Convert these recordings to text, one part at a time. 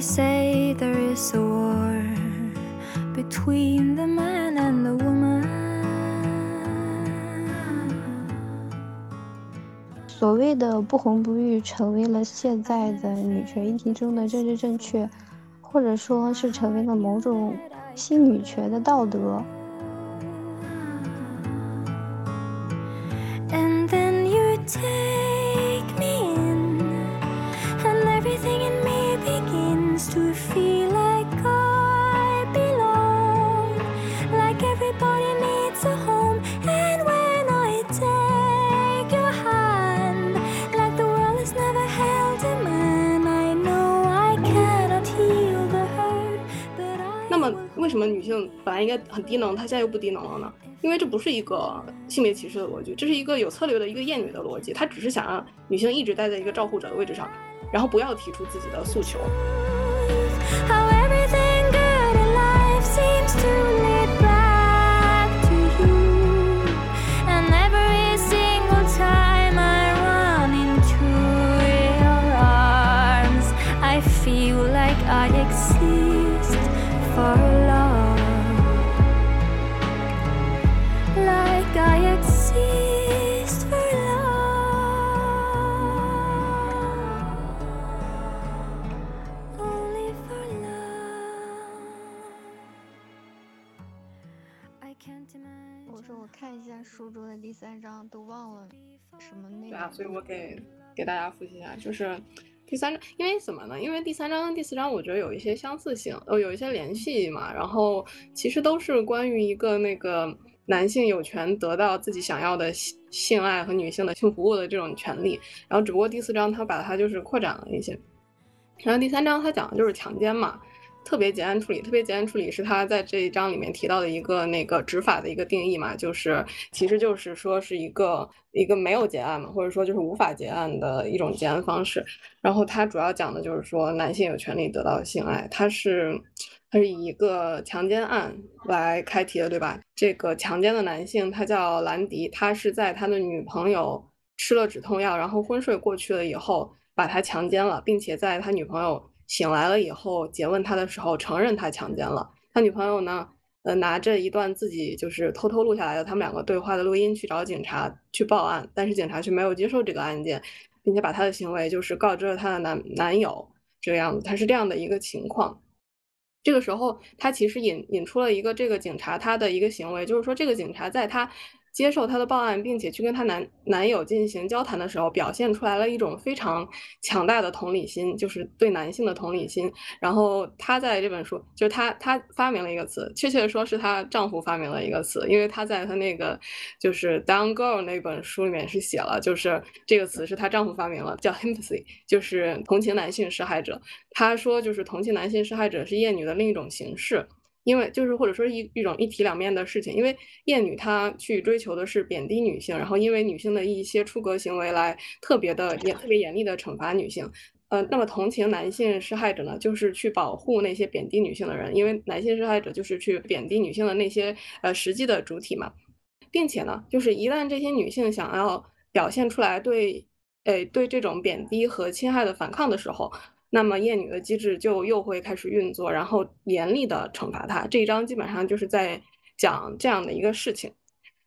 Say there is a war between the man and the woman. 所谓的不婚不育，成为了现在的女权议题中的政治正确，或者说是成为了某种新女权的道德。什么女性本来应该很低能，她现在又不低能了呢？因为这不是一个性别歧视的逻辑，这是一个有策略的一个厌女的逻辑。她只是想让女性一直待在一个照护者的位置上，然后不要提出自己的诉求。看一下书中的第三章，都忘了什么内容。对啊，所以我给给大家复习一下，就是第三章，因为什么呢？因为第三章跟第四章我觉得有一些相似性，呃，有一些联系嘛。然后其实都是关于一个那个男性有权得到自己想要的性性爱和女性的性服务的这种权利。然后只不过第四章他把它就是扩展了一些，然后第三章他讲的就是强奸嘛。特别结案处理，特别结案处理是他在这一章里面提到的一个那个执法的一个定义嘛，就是其实就是说是一个一个没有结案嘛，或者说就是无法结案的一种结案方式。然后它主要讲的就是说男性有权利得到性爱，它是它是以一个强奸案来开题的，对吧？这个强奸的男性他叫兰迪，他是在他的女朋友吃了止痛药，然后昏睡过去了以后把他强奸了，并且在他女朋友。醒来了以后，诘问他的时候，承认他强奸了他女朋友呢。呃，拿着一段自己就是偷偷录下来的他们两个对话的录音去找警察去报案，但是警察却没有接受这个案件，并且把他的行为就是告知了他的男男友这个样子，他是这样的一个情况。这个时候，他其实引引出了一个这个警察他的一个行为，就是说这个警察在他。接受她的报案，并且去跟她男男友进行交谈的时候，表现出来了一种非常强大的同理心，就是对男性的同理心。然后她在这本书，就是她她发明了一个词，确切的说是她丈夫发明了一个词，因为她在她那个就是《Down Girl》那本书里面是写了，就是这个词是她丈夫发明了，叫 “empathy”，就是同情男性施害者。她说，就是同情男性施害者是厌女的另一种形式。因为就是或者说一一种一体两面的事情，因为厌女她去追求的是贬低女性，然后因为女性的一些出格行为来特别的严特别严厉的惩罚女性，呃，那么同情男性施害者呢，就是去保护那些贬低女性的人，因为男性施害者就是去贬低女性的那些呃实际的主体嘛，并且呢，就是一旦这些女性想要表现出来对，呃对这种贬低和侵害的反抗的时候。那么厌女的机制就又会开始运作，然后严厉的惩罚她。这一章基本上就是在讲这样的一个事情。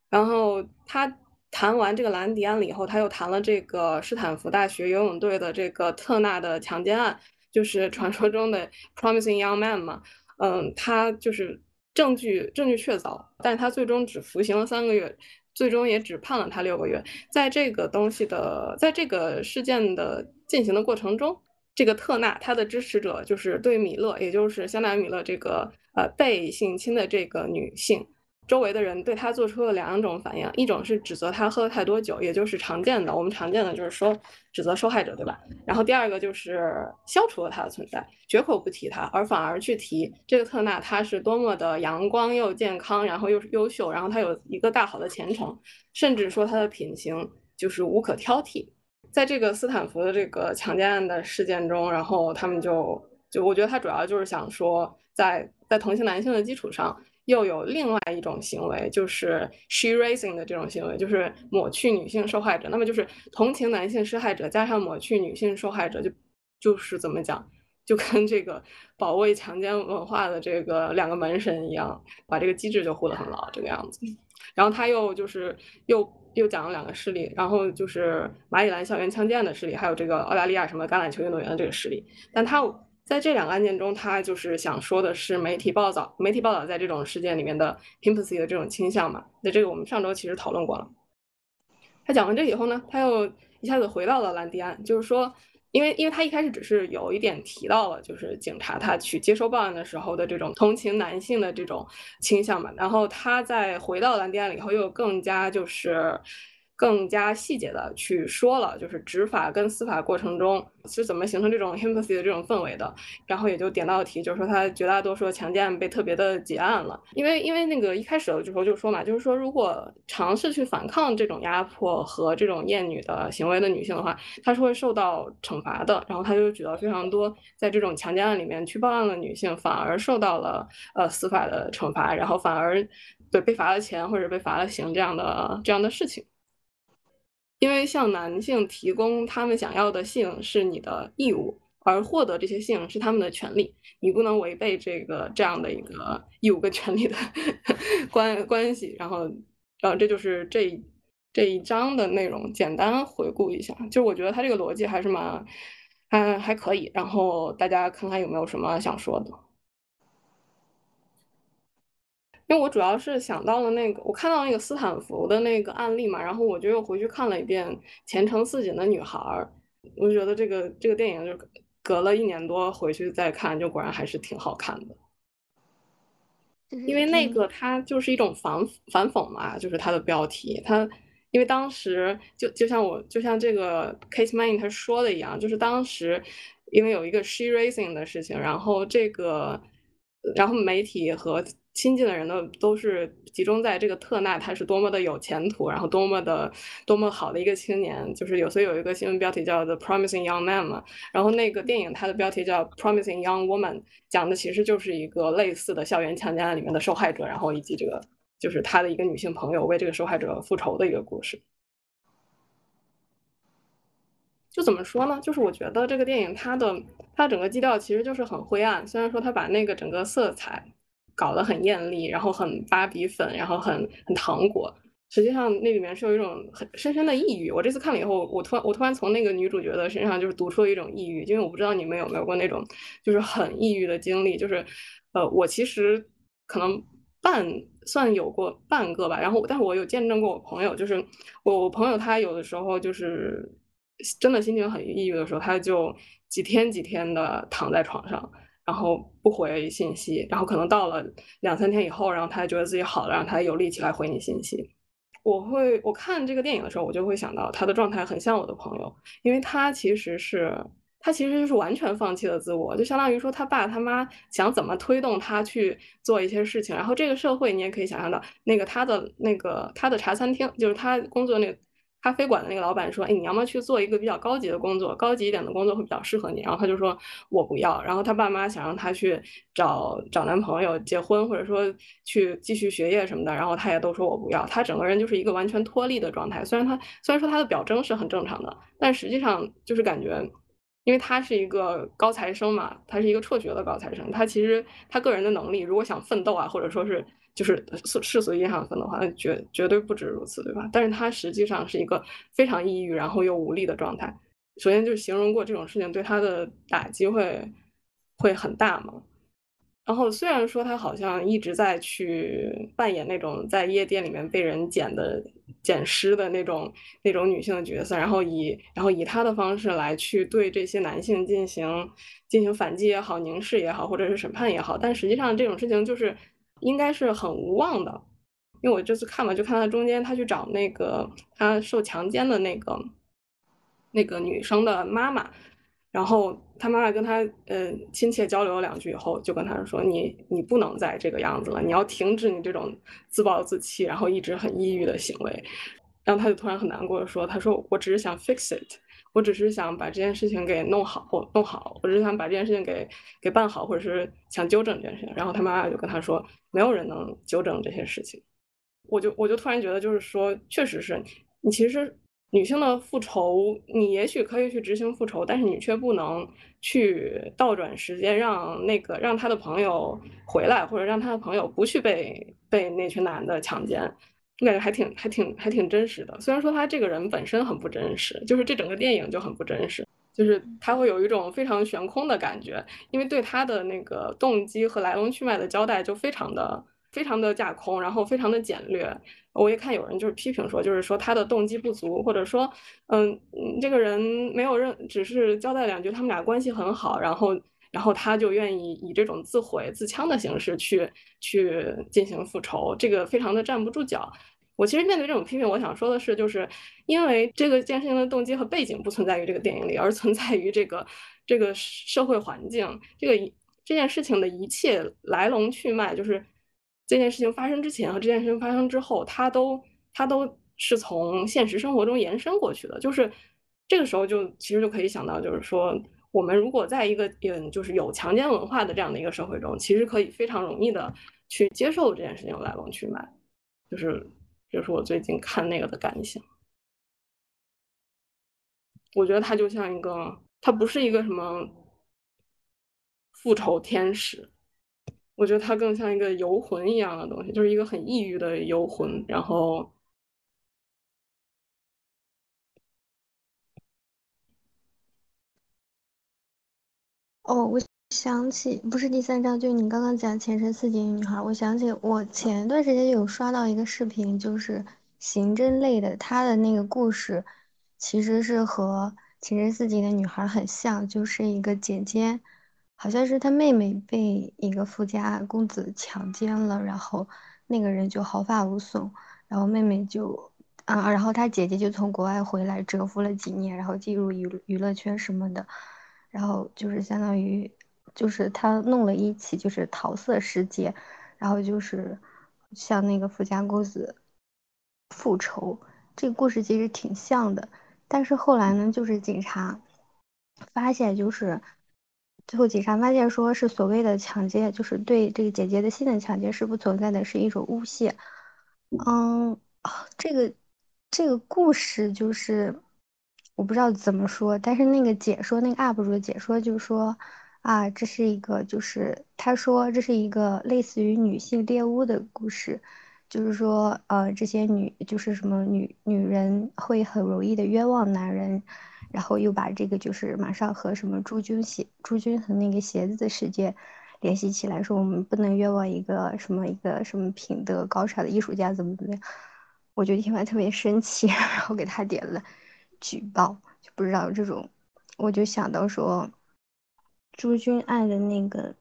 然后他谈完这个兰迪案了以后，他又谈了这个斯坦福大学游泳队的这个特纳的强奸案，就是传说中的 Promising Young Man 嘛。嗯，他就是证据证据确凿，但他最终只服刑了三个月，最终也只判了他六个月。在这个东西的，在这个事件的进行的过程中。这个特纳他的支持者就是对米勒，也就是相当于米勒这个呃被性侵的这个女性，周围的人对他做出了两种反应，一种是指责他喝了太多酒，也就是常见的我们常见的就是说指责受害者，对吧？然后第二个就是消除了他的存在，绝口不提他，而反而去提这个特纳他是多么的阳光又健康，然后又是优秀，然后他有一个大好的前程，甚至说他的品行就是无可挑剔。在这个斯坦福的这个强奸案的事件中，然后他们就就我觉得他主要就是想说，在在同性男性的基础上，又有另外一种行为，就是 she raising 的这种行为，就是抹去女性受害者。那么就是同情男性施害者加上抹去女性受害者，就就是怎么讲，就跟这个保卫强奸文化的这个两个门神一样，把这个机制就护得很牢，这个样子。然后他又就是又又讲了两个事例，然后就是马里兰校园枪剑的事例，还有这个澳大利亚什么橄榄球运动员的这个事例。但他在这两个案件中，他就是想说的是媒体报道，媒体报道在这种事件里面的 p i m p a c y 的这种倾向嘛。那这个我们上周其实讨论过了。他讲完这以后呢，他又一下子回到了兰迪案，就是说。因为，因为他一开始只是有一点提到了，就是警察他去接收报案的时候的这种同情男性的这种倾向嘛，然后他在回到蓝迪案了以后，又更加就是。更加细节的去说了，就是执法跟司法过程中是怎么形成这种 sympathy 的这种氛围的，然后也就点到题，就是说他绝大多数强奸案被特别的结案了，因为因为那个一开始的时候就说嘛，就是说如果尝试去反抗这种压迫和这种厌女的行为的女性的话，她是会受到惩罚的，然后他就举了非常多在这种强奸案里面去报案的女性反而受到了呃司法的惩罚，然后反而对被罚了钱或者被罚了刑这样的这样的事情。因为向男性提供他们想要的性是你的义务，而获得这些性是他们的权利，你不能违背这个这样的一个义务跟权利的 关关系。然后，呃，这就是这这一章的内容，简单回顾一下。就我觉得他这个逻辑还是蛮，还还可以。然后大家看看有没有什么想说的。因为我主要是想到了那个，我看到那个斯坦福的那个案例嘛，然后我就又回去看了一遍《前程似锦的女孩》，我就觉得这个这个电影就隔了一年多回去再看，就果然还是挺好看的。因为那个它就是一种反反讽嘛，就是它的标题，它因为当时就就像我就像这个 Kate Manning 他说的一样，就是当时因为有一个 She Racing 的事情，然后这个然后媒体和亲近的人呢，都是集中在这个特纳，他是多么的有前途，然后多么的多么好的一个青年，就是有，所以有一个新闻标题叫 The Promising Young Man 嘛，然后那个电影它的标题叫 Promising Young Woman，讲的其实就是一个类似的校园强奸案里面的受害者，然后以及这个就是他的一个女性朋友为这个受害者复仇的一个故事。就怎么说呢？就是我觉得这个电影它的它整个基调其实就是很灰暗，虽然说它把那个整个色彩。搞得很艳丽，然后很芭比粉，然后很很糖果。实际上那里面是有一种很深深的抑郁。我这次看了以后，我突然我突然从那个女主角的身上就是读出了一种抑郁。因为我不知道你们有没有过那种就是很抑郁的经历。就是呃，我其实可能半算有过半个吧。然后，但是我有见证过我朋友，就是我我朋友他有的时候就是真的心情很抑郁的时候，他就几天几天的躺在床上。然后不回信息，然后可能到了两三天以后，然后他觉得自己好了，让他有力气来回你信息。我会我看这个电影的时候，我就会想到他的状态很像我的朋友，因为他其实是他其实就是完全放弃了自我，就相当于说他爸他妈想怎么推动他去做一些事情，然后这个社会你也可以想象到，那个他的那个他的茶餐厅，就是他工作那个。咖啡馆的那个老板说：“哎，你要么去做一个比较高级的工作，高级一点的工作会比较适合你。”然后他就说：“我不要。”然后他爸妈想让他去找找男朋友、结婚，或者说去继续学业什么的，然后他也都说我不要。他整个人就是一个完全脱离的状态。虽然他虽然说他的表征是很正常的，但实际上就是感觉，因为他是一个高材生嘛，他是一个辍学的高材生，他其实他个人的能力，如果想奋斗啊，或者说是。就是世世俗意义上分的话，绝绝对不止如此，对吧？但是他实际上是一个非常抑郁，然后又无力的状态。首先就是形容过这种事情对他的打击会会很大嘛。然后虽然说他好像一直在去扮演那种在夜店里面被人捡的捡尸的那种那种女性的角色，然后以然后以他的方式来去对这些男性进行进行反击也好，凝视也好，或者是审判也好，但实际上这种事情就是。应该是很无望的，因为我这次看嘛，就看到中间他去找那个他受强奸的那个那个女生的妈妈，然后他妈妈跟他呃亲切交流了两句以后，就跟他说：“你你不能再这个样子了，你要停止你这种自暴自弃，然后一直很抑郁的行为。”然后他就突然很难过的说：“他说我只是想 fix it。”我只是想把这件事情给弄好，弄好。我只是想把这件事情给给办好，或者是想纠正这件事情。然后他妈妈就跟他说，没有人能纠正这些事情。我就我就突然觉得，就是说，确实是你其实女性的复仇，你也许可以去执行复仇，但是你却不能去倒转时间，让那个让他的朋友回来，或者让他的朋友不去被被那群男的强奸。我感觉还挺还挺还挺真实的。虽然说他这个人本身很不真实，就是这整个电影就很不真实，就是他会有一种非常悬空的感觉，因为对他的那个动机和来龙去脉的交代就非常的非常的架空，然后非常的简略。我也看有人就是批评说，就是说他的动机不足，或者说，嗯，这个人没有任，只是交代两句，他们俩关系很好，然后，然后他就愿意以这种自毁自戕的形式去去进行复仇，这个非常的站不住脚。我其实面对这种批评，我想说的是，就是因为这个这件事情的动机和背景不存在于这个电影里，而存在于这个这个社会环境，这个这件事情的一切来龙去脉，就是。这件事情发生之前和这件事情发生之后，它都它都是从现实生活中延伸过去的。就是这个时候，就其实就可以想到，就是说，我们如果在一个嗯，就是有强奸文化的这样的一个社会中，其实可以非常容易的去接受这件事情来龙去脉。就是，就是我最近看那个的感想。我觉得他就像一个，他不是一个什么复仇天使。我觉得它更像一个游魂一样的东西，就是一个很抑郁的游魂。然后，哦，我想起不是第三章，就是你刚刚讲前程似锦女孩。我想起我前段时间有刷到一个视频，就是刑侦类的，他的那个故事其实是和前程似锦的女孩很像，就是一个姐姐。好像是她妹妹被一个富家公子强奸了，然后那个人就毫发无损，然后妹妹就啊，然后他姐姐就从国外回来蛰伏了几年，然后进入娱娱乐圈什么的，然后就是相当于就是他弄了一起就是桃色事件，然后就是向那个富家公子复仇，这个故事其实挺像的，但是后来呢，就是警察发现就是。最后，警察发现说是所谓的抢劫，就是对这个姐姐的性的抢劫是不存在的，是一种诬陷。嗯，这个这个故事就是我不知道怎么说，但是那个解说，那个 UP 主的解说就说啊，这是一个就是他说这是一个类似于女性猎巫的故事，就是说呃这些女就是什么女女人会很容易的冤枉男人。然后又把这个就是马上和什么朱军鞋朱军和那个鞋子的事件联系起来，说我们不能冤枉一个什么一个什么品德高尚的艺术家怎么怎么样，我就听完特别生气，然后给他点了举报，就不知道这种，我就想到说朱军案的那个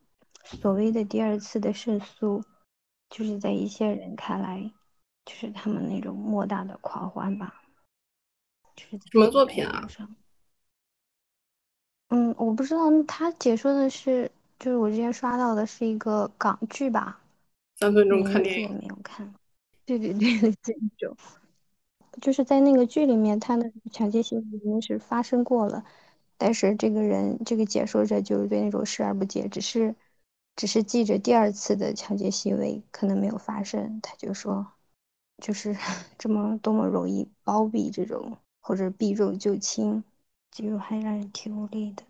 所谓的第二次的胜诉，就是在一些人看来，就是他们那种莫大的狂欢吧，就是什么作品啊？嗯，我不知道他解说的是，就是我之前刷到的是一个港剧吧，三分钟看电影没有看，对对对，这种，就是在那个剧里面，他的抢劫行为已经是发生过了，但是这个人这个解说者就是对那种视而不见，只是只是记着第二次的抢劫行为可能没有发生，他就说，就是 这么多么容易包庇这种或者避重就轻。就还让人挺无力的。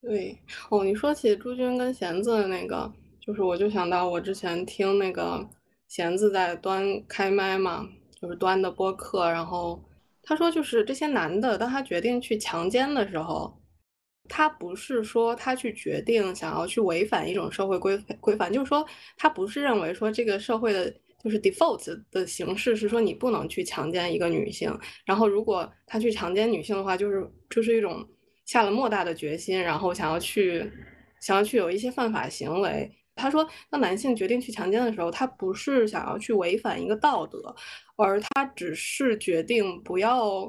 对哦，你说起朱军跟弦子的那个，就是我就想到我之前听那个弦子在端开麦嘛，就是端的播客，然后他说，就是这些男的，当他决定去强奸的时候，他不是说他去决定想要去违反一种社会规规范，就是说他不是认为说这个社会的。就是 default 的形式是说你不能去强奸一个女性，然后如果他去强奸女性的话，就是就是一种下了莫大的决心，然后想要去想要去有一些犯法行为。他说，当男性决定去强奸的时候，他不是想要去违反一个道德，而他只是决定不要，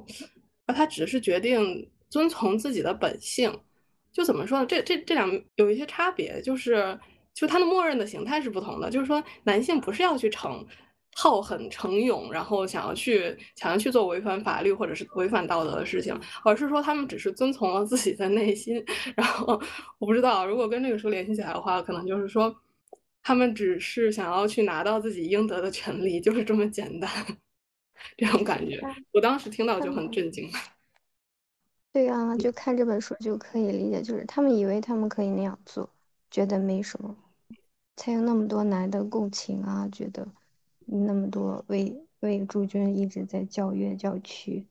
而他只是决定遵从自己的本性。就怎么说呢？这这这两有一些差别，就是。就他的默认的形态是不同的，就是说男性不是要去成好狠、成勇，然后想要去想要去做违反法律或者是违反道德的事情，而是说他们只是遵从了自己的内心。然后我不知道，如果跟这个书联系起来的话，可能就是说他们只是想要去拿到自己应得的权利，就是这么简单。这种感觉。我当时听到就很震惊。对啊，就看这本书就可以理解，就是他们以为他们可以那样做，觉得没什么，才有那么多男的共情啊，觉得那么多为为朱军一直在叫冤叫屈。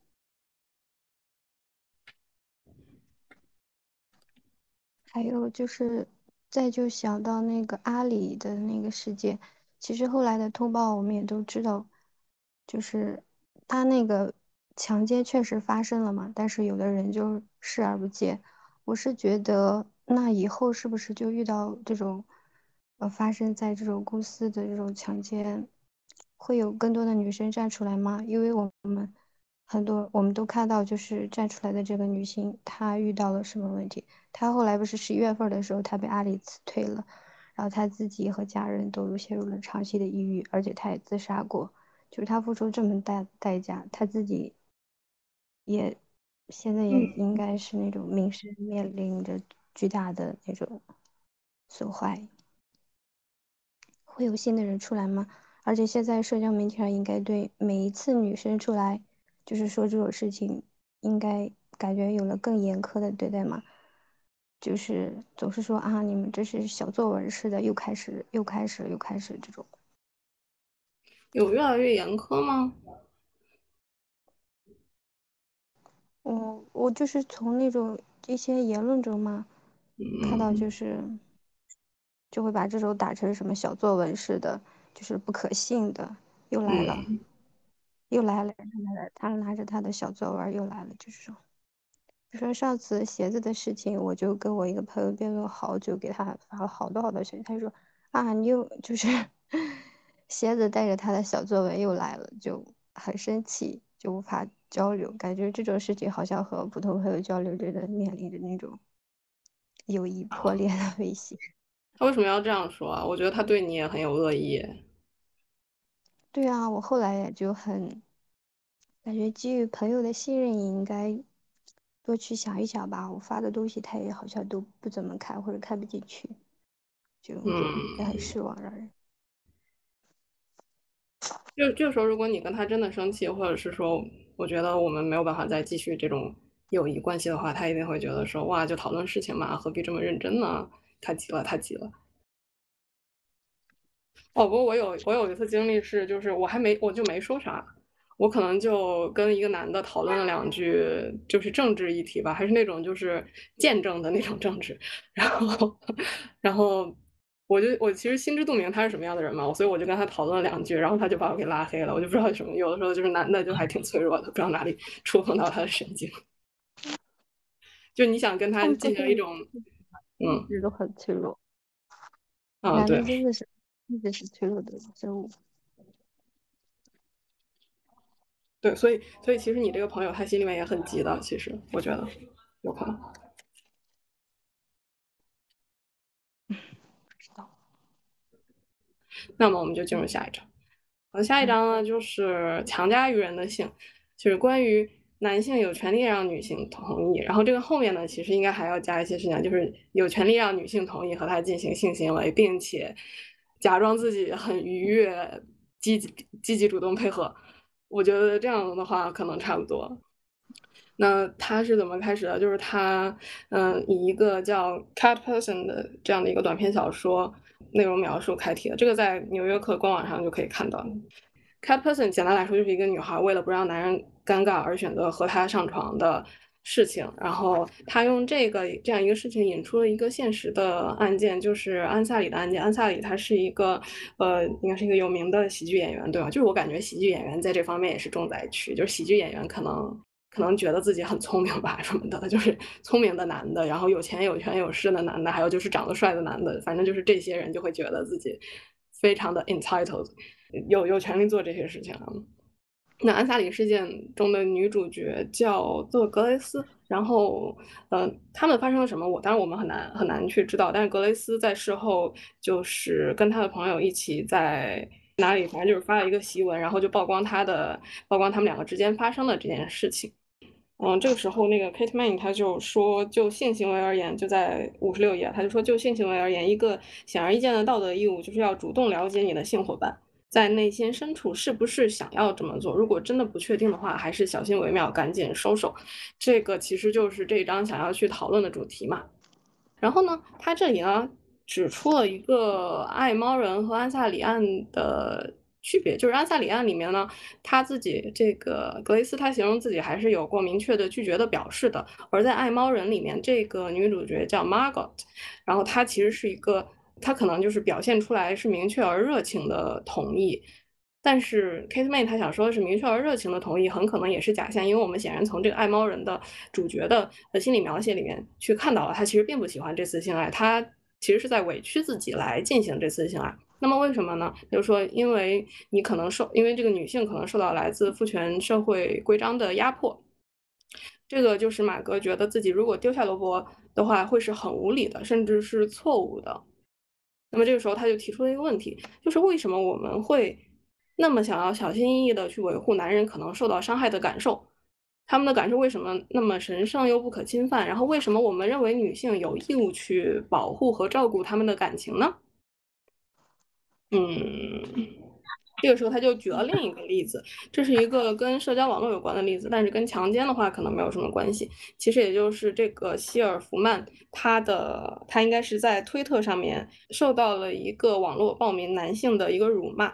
还有就是，再就想到那个阿里的那个事件，其实后来的通报我们也都知道，就是他那个强奸确实发生了嘛，但是有的人就视而不见。我是觉得，那以后是不是就遇到这种，呃，发生在这种公司的这种强奸，会有更多的女生站出来吗？因为我们。很多我们都看到，就是站出来的这个女性，她遇到了什么问题？她后来不是十一月份的时候，她被阿里辞退了，然后她自己和家人都陷入了长期的抑郁，而且她也自杀过。就是她付出这么大代价，她自己也现在也应该是那种名声面临着巨大的那种损坏。会有新的人出来吗？而且现在社交媒体上应该对每一次女生出来。就是说这种事情，应该感觉有了更严苛的对待嘛？就是总是说啊，你们这是小作文似的，又开始，又开始，又开始这种，有越来越严苛吗？我我就是从那种一些言论中嘛，看到就是就会把这种打成什么小作文似的，就是不可信的，又来了。又来了，他拿着他拿着他的小作文又来了，就是说，就说上次鞋子的事情，我就跟我一个朋友辩论好久，给他发了好多好多消息，他就说啊，你又就是 鞋子带着他的小作文又来了，就很生气，就无法交流，感觉这种事情好像和普通朋友交流真的面临着那种友谊破裂的 危险。他为什么要这样说啊？我觉得他对你也很有恶意。对啊，我后来也就很感觉，基于朋友的信任，也应该多去想一想吧。我发的东西，他也好像都不怎么看，或者看不进去，就也很失望，让人。就这个时候，如果你跟他真的生气，或者是说，我觉得我们没有办法再继续这种友谊关系的话，他一定会觉得说，哇，就讨论事情嘛，何必这么认真呢？太急了，太急了。哦，不过我有我有一次经历是，就是我还没我就没说啥，我可能就跟一个男的讨论了两句，就是政治议题吧，还是那种就是见证的那种政治，然后然后我就我其实心知肚明他是什么样的人嘛，所以我就跟他讨论了两句，然后他就把我给拉黑了，我就不知道什么，有的时候就是男的就还挺脆弱的，不知道哪里触碰到他的神经，就你想跟他进行一种，嗯，一直都很脆弱，啊，对，真的是。一直是脆弱的生物。对，所以，所以其实你这个朋友他心里面也很急的。其实我觉得有可能。不知道。那么我们就进入下一章。好，下一章呢就是强加于人的性，就是关于男性有权利让女性同意。然后这个后面呢，其实应该还要加一些事情，就是有权利让女性同意和他进行性行为，并且。假装自己很愉悦，积极积极主动配合，我觉得这样的话可能差不多。那他是怎么开始的？就是他，嗯，以一个叫《Cat Person》的这样的一个短篇小说内容描述开题的。这个在纽约客官网上就可以看到。Cat Person 简单来说就是一个女孩为了不让男人尴尬而选择和他上床的。事情，然后他用这个这样一个事情引出了一个现实的案件，就是安萨里的案件。安萨里他是一个，呃，应该是一个有名的喜剧演员，对吧？就是我感觉喜剧演员在这方面也是重灾区，就是喜剧演员可能可能觉得自己很聪明吧，什么的，就是聪明的男的，然后有钱有权有势的男的，还有就是长得帅的男的，反正就是这些人就会觉得自己非常的 entitled，有有权利做这些事情。那安萨里事件中的女主角叫做格雷斯，然后，呃，他们发生了什么？我当然我们很难很难去知道。但是格雷斯在事后就是跟他的朋友一起在哪里，反正就是发了一个檄文，然后就曝光他的曝光他们两个之间发生的这件事情。嗯，这个时候那个 Kate Manning 他就说，就性行为而言，就在五十六页，他就说，就性行为而言，一个显而易见的道德义务就是要主动了解你的性伙伴。在内心深处是不是想要这么做？如果真的不确定的话，还是小心为妙，赶紧收手。这个其实就是这一章想要去讨论的主题嘛。然后呢，他这里呢指出了一个爱猫人和安萨里案的区别，就是安萨里案里面呢，他自己这个格雷斯他形容自己还是有过明确的拒绝的表示的，而在爱猫人里面，这个女主角叫 Margot，然后她其实是一个。他可能就是表现出来是明确而热情的同意，但是 Kate May 他想说的是明确而热情的同意，很可能也是假象，因为我们显然从这个爱猫人的主角的呃心理描写里面去看到了，他其实并不喜欢这次性爱，他其实是在委屈自己来进行这次性爱。那么为什么呢？就是说，因为你可能受，因为这个女性可能受到来自父权社会规章的压迫，这个就是马格觉得自己如果丢下罗伯的话，会是很无理的，甚至是错误的。那么这个时候他就提出了一个问题，就是为什么我们会那么想要小心翼翼的去维护男人可能受到伤害的感受？他们的感受为什么那么神圣又不可侵犯？然后为什么我们认为女性有义务去保护和照顾他们的感情呢？嗯。这个时候他就举了另一个例子，这是一个跟社交网络有关的例子，但是跟强奸的话可能没有什么关系。其实也就是这个希尔弗曼，他的他应该是在推特上面受到了一个网络报名男性的一个辱骂。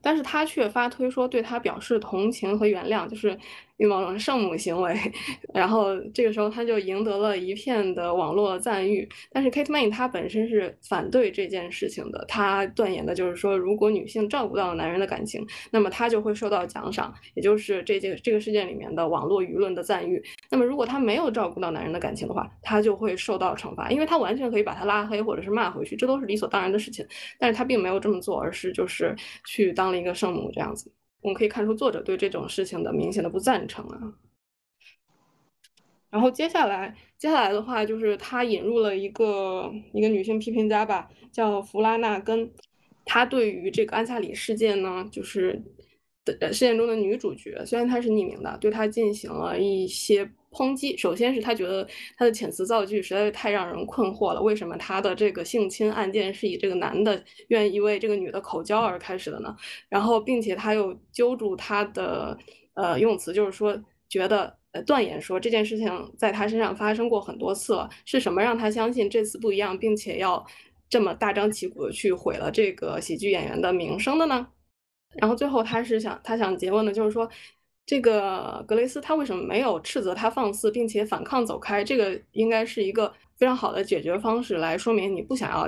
但是他却发推说对他表示同情和原谅，就是预谋圣母行为。然后这个时候他就赢得了一片的网络赞誉。但是 Kate May 她本身是反对这件事情的，她断言的就是说，如果女性照顾到了男人的感情，那么她就会受到奖赏，也就是这件这个事件里面的网络舆论的赞誉。那么如果她没有照顾到男人的感情的话，她就会受到惩罚，因为她完全可以把他拉黑或者是骂回去，这都是理所当然的事情。但是她并没有这么做，而是就是去当了。一个圣母这样子，我们可以看出作者对这种事情的明显的不赞成啊。然后接下来，接下来的话就是他引入了一个一个女性批评家吧，叫弗拉纳根，她对于这个安萨里事件呢，就是的事件中的女主角，虽然她是匿名的，对她进行了一些。抨击，首先是他觉得他的遣词造句实在是太让人困惑了。为什么他的这个性侵案件是以这个男的愿意为这个女的口交而开始的呢？然后，并且他又揪住他的呃用词，就是说觉得呃断言说这件事情在他身上发生过很多次了。是什么让他相信这次不一样，并且要这么大张旗鼓的去毁了这个喜剧演员的名声的呢？然后最后他是想他想结论的就是说。这个格雷斯他为什么没有斥责他放肆，并且反抗走开？这个应该是一个非常好的解决方式，来说明你不想要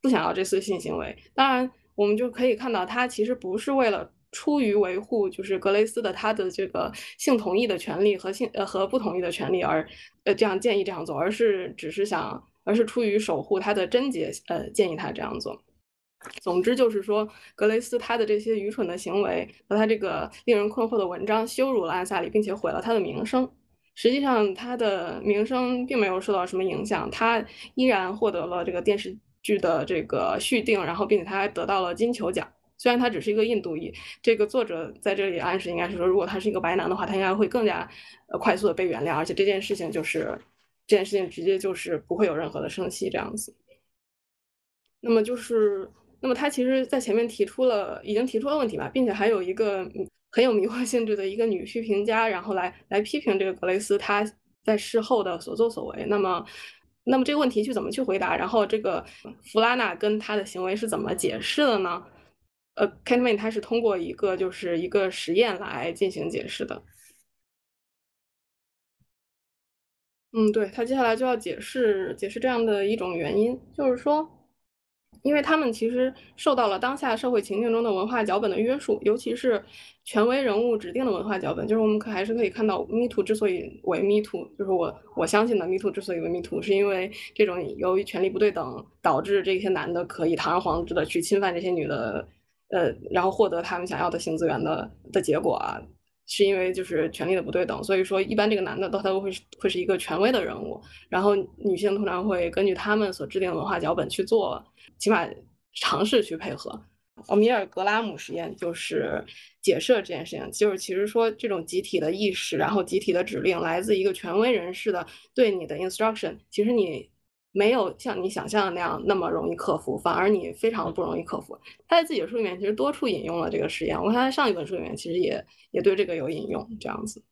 不想要这次性行为。当然，我们就可以看到他其实不是为了出于维护就是格雷斯的他的这个性同意的权利和性呃和不同意的权利而呃这样建议这样做，而是只是想而是出于守护他的贞洁呃建议他这样做。总之就是说，格雷斯他的这些愚蠢的行为和他这个令人困惑的文章羞辱了安萨里，并且毁了他的名声。实际上，他的名声并没有受到什么影响，他依然获得了这个电视剧的这个续订，然后并且他还得到了金球奖。虽然他只是一个印度裔，这个作者在这里暗示应该是说，如果他是一个白男的话，他应该会更加呃快速的被原谅，而且这件事情就是这件事情直接就是不会有任何的生气这样子。那么就是。那么他其实，在前面提出了，已经提出了问题吧，并且还有一个很有迷惑性质的一个女批评家，然后来来批评这个格雷斯他在事后的所作所为。那么，那么这个问题去怎么去回答？然后这个弗拉纳跟他的行为是怎么解释的呢？呃 k e n m a n 他是通过一个就是一个实验来进行解释的。嗯，对他接下来就要解释解释这样的一种原因，就是说。因为他们其实受到了当下社会情境中的文化脚本的约束，尤其是权威人物指定的文化脚本。就是我们可还是可以看到，Me Too 之所以为 Me Too，就是我我相信的 Me Too 之所以为 Me Too，是因为这种由于权力不对等导致这些男的可以堂而皇之的去侵犯这些女的，呃，然后获得他们想要的性资源的的结果啊。是因为就是权力的不对等，所以说一般这个男的都他都会会是一个权威的人物，然后女性通常会根据他们所制定的文化脚本去做，起码尝试去配合。奥米尔格拉姆实验就是解释了这件事情，就是其实说这种集体的意识，然后集体的指令来自一个权威人士的对你的 instruction，其实你没有像你想象的那样那么容易克服，反而你非常不容易克服。他在自己的书里面其实多处引用了这个实验，我看他上一本书里面其实也也对这个有引用，这样子。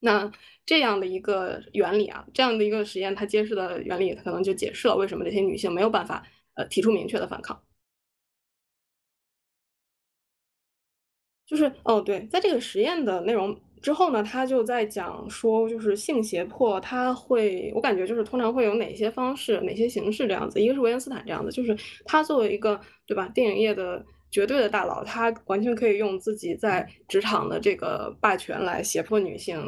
那这样的一个原理啊，这样的一个实验，它揭示的原理它可能就解释了为什么这些女性没有办法呃提出明确的反抗。就是哦，对，在这个实验的内容之后呢，他就在讲说，就是性胁迫，他会，我感觉就是通常会有哪些方式、哪些形式这样子。一个是维恩斯坦这样子，就是他作为一个对吧，电影业的绝对的大佬，他完全可以用自己在职场的这个霸权来胁迫女性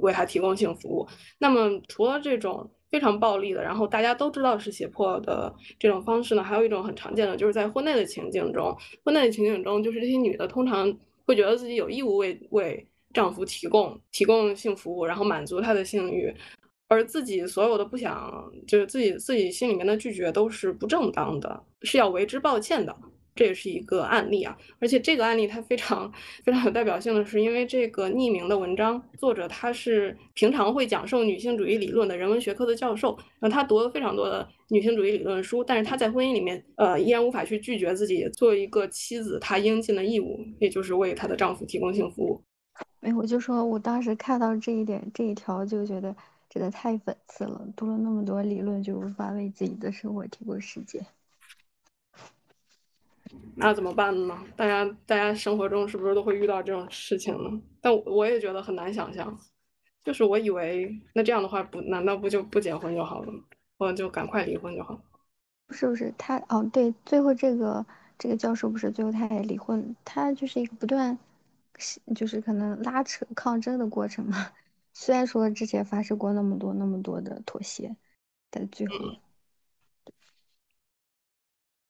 为他提供性服务。那么除了这种非常暴力的，然后大家都知道是胁迫的这种方式呢，还有一种很常见的，就是在婚内的情境中，婚内的情景中，就是这些女的通常会觉得自己有义务为为丈夫提供提供性服务，然后满足他的性欲，而自己所有的不想，就是自己自己心里面的拒绝都是不正当的，是要为之抱歉的。这也是一个案例啊，而且这个案例它非常非常有代表性的是，因为这个匿名的文章作者他是平常会讲授女性主义理论的人文学科的教授，然后他读了非常多的女性主义理论书，但是他在婚姻里面，呃，依然无法去拒绝自己作为一个妻子她应尽的义务，也就是为她的丈夫提供性服务。没，我就说我当时看到这一点这一条，就觉得真的太讽刺了，读了那么多理论，就无法为自己的生活提供实践。那怎么办呢？大家大家生活中是不是都会遇到这种事情呢？但我也觉得很难想象。就是我以为那这样的话不，难道不就不结婚就好了吗？我就赶快离婚就好。不是不是，他哦对，最后这个这个教授不是最后他也离婚，他就是一个不断，就是可能拉扯抗争的过程嘛。虽然说之前发生过那么多那么多的妥协，但最后。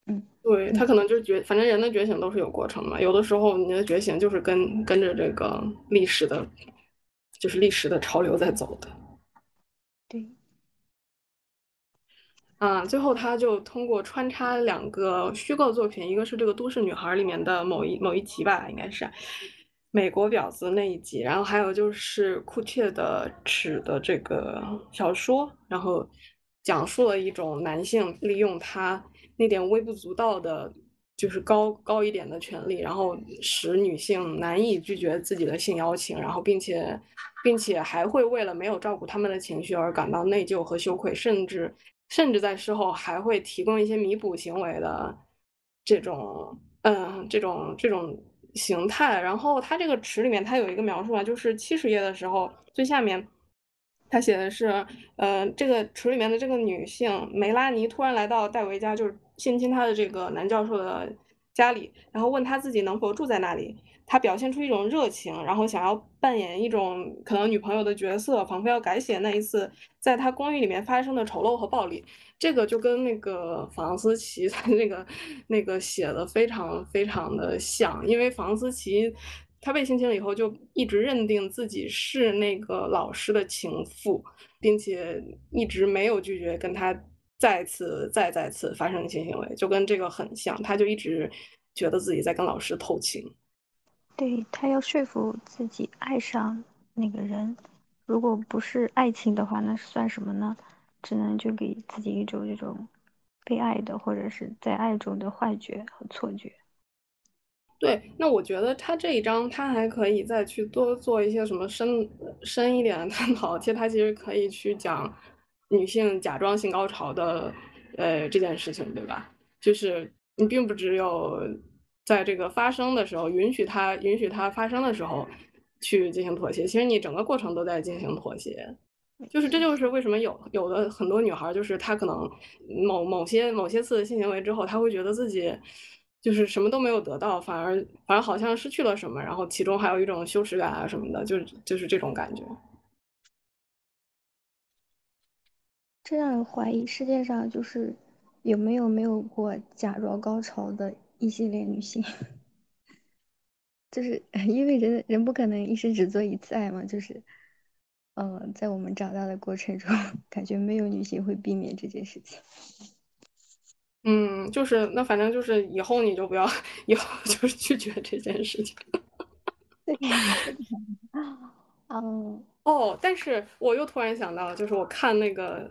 嗯，对他可能就是觉，反正人的觉醒都是有过程嘛。有的时候你的觉醒就是跟跟着这个历史的，就是历史的潮流在走的。对。啊，最后他就通过穿插两个虚构作品，一个是这个《都市女孩》里面的某一某一集吧，应该是美国婊子那一集，然后还有就是库切的尺的这个小说，然后讲述了一种男性利用他。那点微不足道的，就是高高一点的权利，然后使女性难以拒绝自己的性邀请，然后并且，并且还会为了没有照顾他们的情绪而感到内疚和羞愧，甚至甚至在事后还会提供一些弥补行为的这种，嗯，这种这种形态。然后它这个池里面它有一个描述啊，就是七十页的时候最下面。它写的是，呃，这个池里面的这个女性梅拉尼突然来到戴维家，就是性侵她的这个男教授的家里，然后问他自己能否住在那里。他表现出一种热情，然后想要扮演一种可能女朋友的角色，仿佛要改写那一次在他公寓里面发生的丑陋和暴力。这个就跟那个房思琪 他那个那个写的非常非常的像，因为房思琪。他被性侵了以后，就一直认定自己是那个老师的情妇，并且一直没有拒绝跟他再次、再再次发生性行为，就跟这个很像。他就一直觉得自己在跟老师偷情。对他要说服自己爱上那个人，如果不是爱情的话，那算什么呢？只能就给自己一种这种被爱的，或者是在爱中的幻觉和错觉。对，那我觉得他这一章他还可以再去多做一些什么深深一点的探讨。其实他其实可以去讲女性假装性高潮的呃这件事情，对吧？就是你并不只有在这个发生的时候允许它允许它发生的时候去进行妥协，其实你整个过程都在进行妥协。就是这就是为什么有有的很多女孩，就是她可能某某些某些次性行为之后，她会觉得自己。就是什么都没有得到，反而反而好像失去了什么，然后其中还有一种羞耻感啊什么的，就是就是这种感觉。这让人怀疑世界上就是有没有没有过假装高潮的异性恋女性，就是因为人人不可能一生只做一次爱嘛，就是，呃，在我们长大的过程中，感觉没有女性会避免这件事情。嗯，就是那反正就是以后你就不要，以后就是 拒绝这件事情。嗯，哦，但是我又突然想到，就是我看那个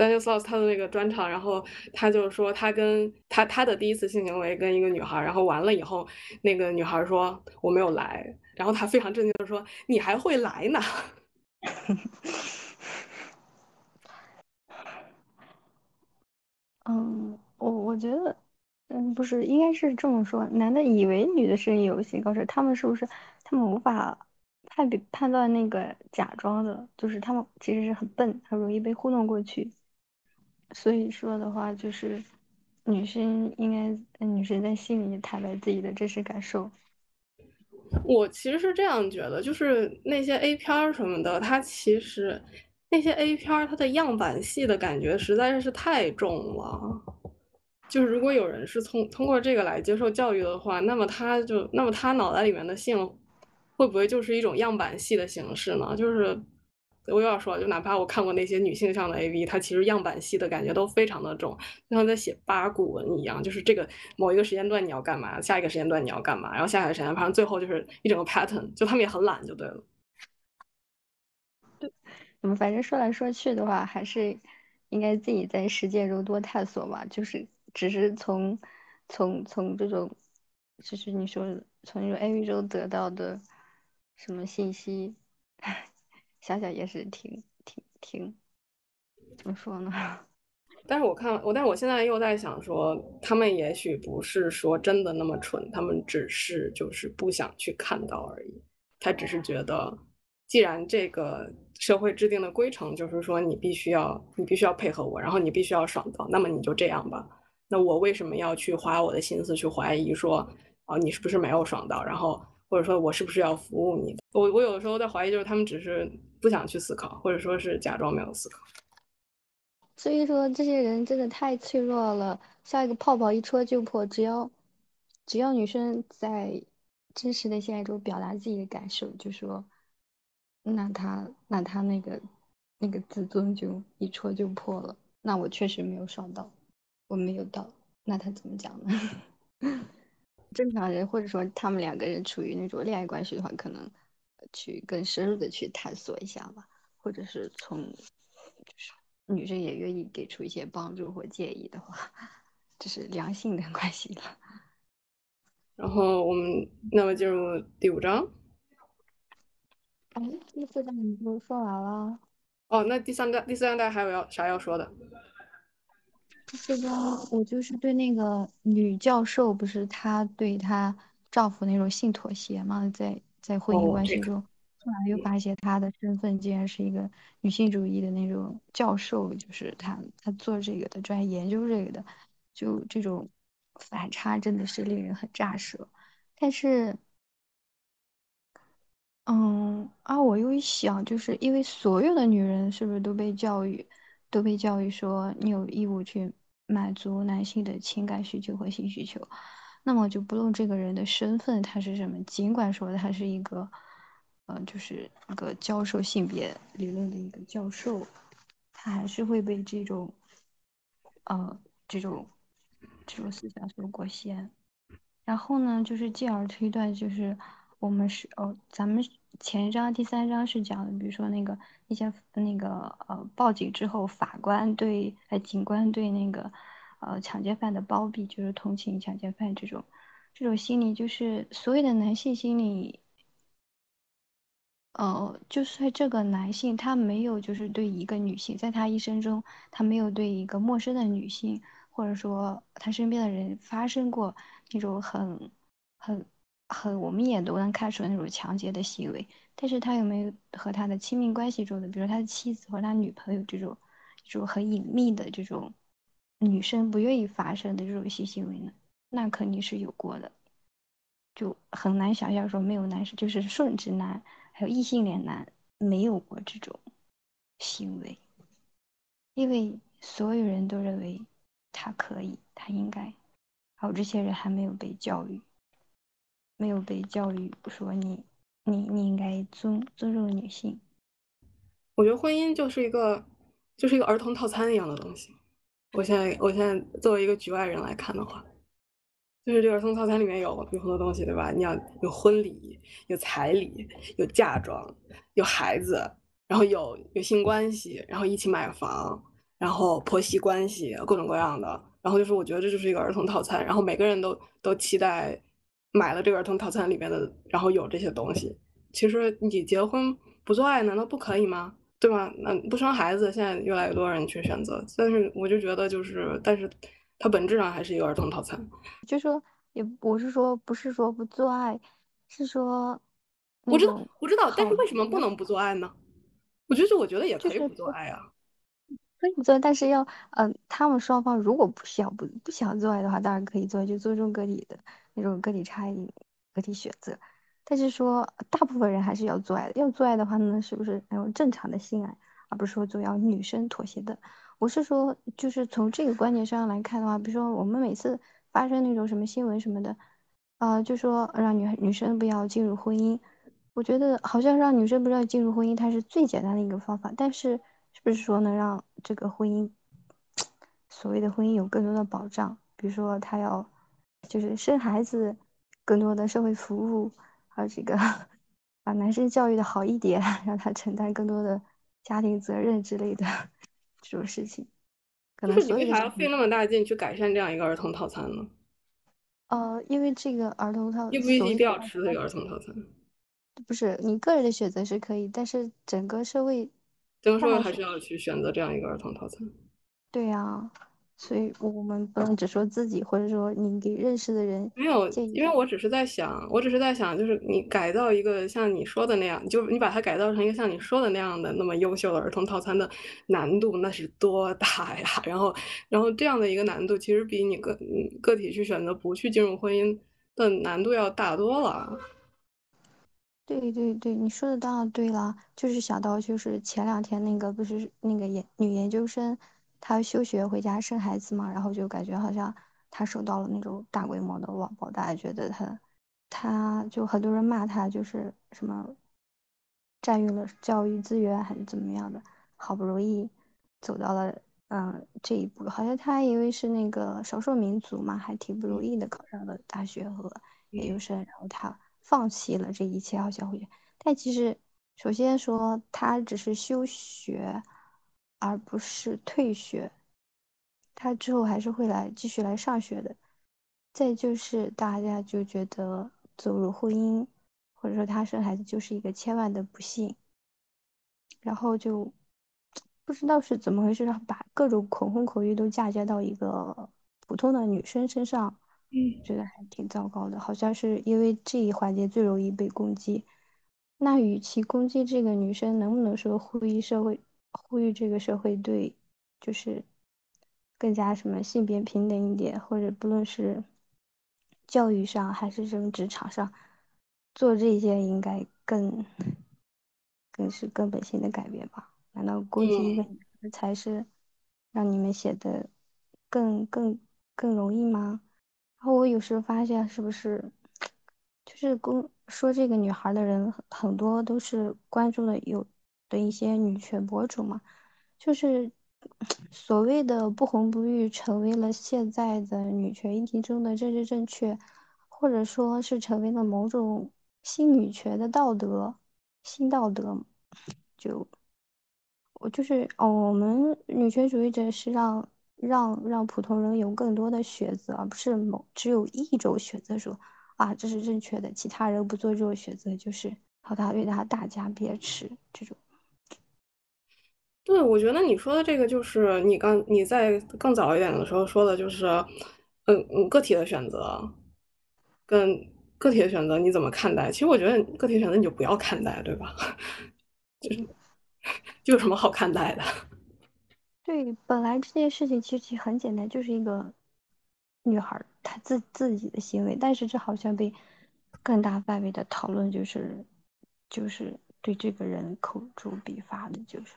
Daniel Sloss 他的那个专场，然后他就说他跟他他的第一次性行为跟一个女孩，然后完了以后，那个女孩说我没有来，然后他非常震惊的说你还会来呢。嗯，我我觉得，嗯，不是，应该是这么说，男的以为女的是有性高潮，他们是不是他们无法判别判断那个假装的，就是他们其实是很笨，很容易被糊弄过去。所以说的话，就是女生应该，女生在心里坦白自己的真实感受。我其实是这样觉得，就是那些 A 片什么的，它其实那些 A 片它的样板戏的感觉实在是太重了。就是如果有人是从通过这个来接受教育的话，那么他就那么他脑袋里面的性会不会就是一种样板戏的形式呢？就是。我又要说，就哪怕我看过那些女性向的 AV，它其实样板戏的感觉都非常的重，就像在写八股文一样，就是这个某一个时间段你要干嘛，下一个时间段你要干嘛，然后下一个时间段，反正最后就是一整个 pattern，就他们也很懒，就对了。对，我们反正说来说去的话，还是应该自己在实践中多探索吧。就是只是从从从这种，就是你说从这种 AV 中得到的什么信息。想想也是挺挺挺，怎么说呢？但是我看我，但是我现在又在想说，他们也许不是说真的那么蠢，他们只是就是不想去看到而已。他只是觉得，既然这个社会制定的规程就是说你必须要你必须要配合我，然后你必须要爽到，那么你就这样吧。那我为什么要去花我的心思去怀疑说，哦，你是不是没有爽到？然后或者说我是不是要服务你？我我有的时候在怀疑，就是他们只是。不想去思考，或者说是假装没有思考。所以说，这些人真的太脆弱了，像一个泡泡一戳就破。只要只要女生在真实的现实中表达自己的感受，就说，那他那他那个那个自尊就一戳就破了。那我确实没有爽到，我没有到，那他怎么讲呢？正常人或者说他们两个人处于那种恋爱关系的话，可能。去更深入的去探索一下吧，或者是从，就是女生也愿意给出一些帮助或建议的话，这是良性的关系了。然后我们那么进入第五章。哎，第四章你不说完了？哦，那第三章第三章还有要啥要说的？第四章我就是对那个女教授，不是她对她丈夫那种性妥协吗？在。在婚姻关系中，突然又发现她的身份竟然是一个女性主义的那种教授，就是她，她做这个的，专业研究这个的，就这种反差真的是令人很咋舌。但是，嗯啊，我又一想，就是因为所有的女人是不是都被教育，都被教育说你有义务去满足男性的情感需求和性需求。那么就不论这个人的身份他是什么，尽管说他是一个，呃，就是一个教授性别理论的一个教授，他还是会被这种，呃，这种这种思想所裹挟。然后呢，就是进而推断，就是我们是哦，咱们前一章第三章是讲的，比如说那个一些那个呃报警之后，法官对呃警官对那个。呃，抢劫犯的包庇就是同情抢劫犯这种，这种心理就是所有的男性心理。呃，就是这个男性他没有就是对一个女性，在他一生中他没有对一个陌生的女性，或者说他身边的人发生过那种很很很我们也都能看出那种强奸的行为，但是他有没有和他的亲密关系中的，比如他的妻子或者他女朋友这种这种很隐秘的这种。女生不愿意发生的这种性行为呢，那肯定是有过的，就很难想象说没有男生，就是顺直男还有异性恋男没有过这种行为，因为所有人都认为他可以，他应该，还有这些人还没有被教育，没有被教育说你你你应该尊尊重女性。我觉得婚姻就是一个就是一个儿童套餐一样的东西。我现在，我现在作为一个局外人来看的话，就是这个儿童套餐里面有有很多东西，对吧？你要有婚礼，有彩礼，有嫁妆，有孩子，然后有有性关系，然后一起买房，然后婆媳关系各种各样的，然后就是我觉得这就是一个儿童套餐，然后每个人都都期待买了这个儿童套餐里面的，然后有这些东西。其实你结婚不做爱难道不可以吗？对吧？那不生孩子，现在越来越多人去选择，但是我就觉得就是，但是它本质上还是一个儿童套餐。就说也我是说不是说不做爱，是说。我知道，我知道，但是为什么不能不做爱呢？我觉得，我觉得也可以不做爱啊。可以做，但是要，嗯，他们双方如果不想不不想做爱的话，当然可以做，就尊重个体的那种个体差异、个体选择。但是说，大部分人还是要做爱的。要做爱的话呢，是不是那种正常的性爱，而不是说总要女生妥协的？我是说，就是从这个观点上来看的话，比如说我们每次发生那种什么新闻什么的，啊，就说让女女生不要进入婚姻。我觉得好像让女生不要进入婚姻，它是最简单的一个方法。但是，是不是说能让这个婚姻，所谓的婚姻有更多的保障？比如说，他要就是生孩子，更多的社会服务，还有这个把男生教育的好一点，让他承担更多的家庭责任之类的这种事情。可能你为啥要费那么大劲去改善这样一个儿童套餐呢？呃，因为这个儿童套，一不一定要吃这个儿童套餐。不是你个人的选择是可以，但是整个社会，整个社会还是要去选择这样一个儿童套餐。对呀，所以我们不能只说自己，或者说你给认识的人没有，因为我只是在想，我只是在想，就是你改造一个像你说的那样，就你把它改造成一个像你说的那样的那么优秀的儿童套餐的难度那是多大呀？然后，然后这样的一个难度，其实比你个个体去选择不去进入婚姻的难度要大多了。对对对，你说的当然对了，就是想到就是前两天那个不是那个研女研究生，她休学回家生孩子嘛，然后就感觉好像他受到了那种大规模的网暴，大家觉得他，他就很多人骂他就是什么占用了教育资源还是怎么样的，好不容易走到了嗯这一步，好像他因为是那个少数民族嘛，还挺不容易的考上了大学和研究生，然后他。放弃了这一切，好像会，但其实，首先说他只是休学，而不是退学，他之后还是会来继续来上学的。再就是大家就觉得走入婚姻，或者说他生孩子就是一个千万的不幸，然后就不知道是怎么回事，把各种口红口欲都嫁接到一个普通的女生身上。嗯，觉得还挺糟糕的，好像是因为这一环节最容易被攻击。那与其攻击这个女生，能不能说呼吁社会，呼吁这个社会对，就是更加什么性别平等一点，或者不论是教育上还是什么职场上，做这些应该更，更是根本性的改变吧？难道攻击一个女生才是让你们写的更更更容易吗？然后我有时候发现，是不是就是公说这个女孩的人很多都是关注的有的一些女权博主嘛？就是 所谓的不红不绿，成为了现在的女权议题中的政治正确，或者说是成为了某种新女权的道德、新道德。就我就是哦，我们女权主义者是让。让让普通人有更多的选择，而不是某只有一种选择。说啊，这是正确的，其他人不做这种选择就是好大对大大家别吃这种。对，我觉得你说的这个就是你刚你在更早一点的时候说的，就是嗯嗯个体的选择跟个体的选择你怎么看待？其实我觉得个体选择你就不要看待，对吧？就是就有什么好看待的？对，本来这件事情其实很简单，就是一个女孩她自自己的行为，但是这好像被更大范围的讨论，就是就是对这个人口诛笔伐的，就是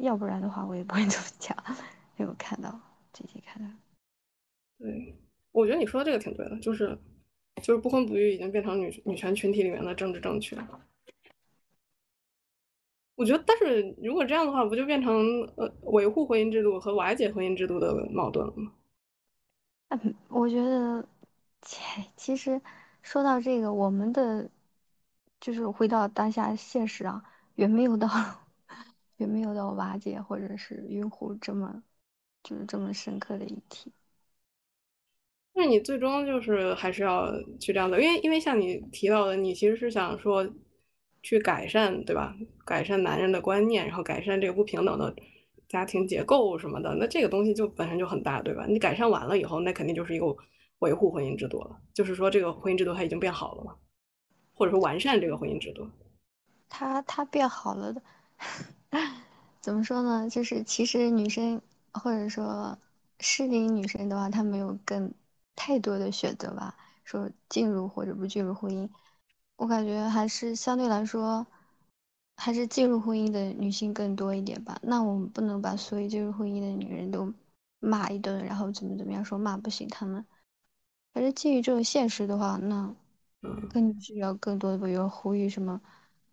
要不然的话我也不会这么讲。没有看到，这些看到。对，我觉得你说的这个挺对的，就是就是不婚不育已经变成女女权群体里面的政治正确。我觉得，但是如果这样的话，不就变成呃维护婚姻制度和瓦解婚姻制度的矛盾了吗？嗯，我觉得，其实说到这个，我们的就是回到当下现实啊，远没有到也没有到瓦解或者是晕乎这么就是这么深刻的议题。那你最终就是还是要去这样的，因为因为像你提到的，你其实是想说去改善，对吧？改善男人的观念，然后改善这个不平等的家庭结构什么的。那这个东西就本身就很大，对吧？你改善完了以后，那肯定就是一个维护婚姻制度了，就是说这个婚姻制度它已经变好了嘛，或者说完善这个婚姻制度。它它变好了的，怎么说呢？就是其实女生或者说适龄女生的话，她没有更。太多的选择吧，说进入或者不进入婚姻，我感觉还是相对来说，还是进入婚姻的女性更多一点吧。那我们不能把所有进入婚姻的女人都骂一顿，然后怎么怎么样说骂不醒他们。还是基于这种现实的话，那更需要更多的，比如呼吁什么，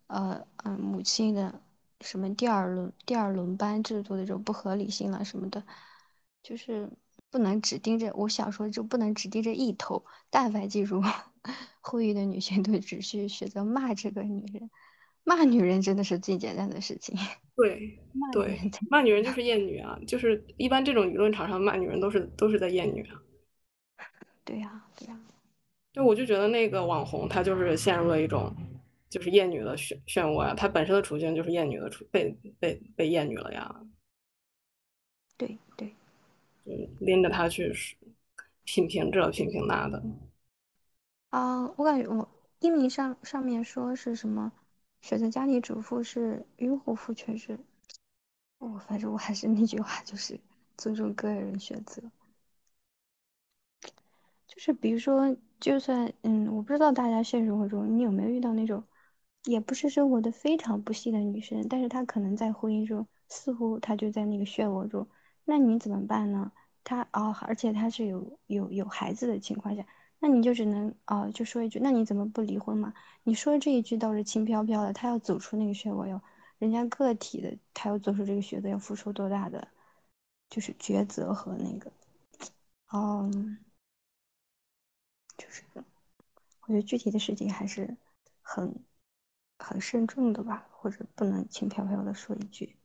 呃嗯，母亲的什么第二轮第二轮班制度的这种不合理性了什么的，就是。不能只盯着，我想说就不能只盯着一头。但凡进入 会议的女性，都只需选择骂这个女人，骂女人真的是最简单的事情。对，对，骂女人就是厌女啊，就是一般这种舆论场上骂女人都是都是在厌女啊。对呀，对呀。就我就觉得那个网红他就是陷入了一种就是厌女的漩漩涡呀，他本身的处境就是厌女的处，被被被厌女了呀。对对。嗯拎着他去品评这品评那的啊！我感觉我一名上上面说是什么选择家庭主妇是晕乎父权制，我反正我还是那句话，就是尊重个人选择。就是比如说，就算嗯，我不知道大家现实生活中你有没有遇到那种也不是生活的非常不幸的女生，但是她可能在婚姻中似乎她就在那个漩涡中，那你怎么办呢？她哦，而且她是有有有孩子的情况下，那你就只能哦，就说一句，那你怎么不离婚嘛？你说这一句倒是轻飘飘的，她要走出那个漩涡，要人家个体的，她要做出这个选择，要付出多大的，就是抉择和那个，嗯，就是我觉得具体的事情还是很很慎重的吧，或者不能轻飘飘的说一句。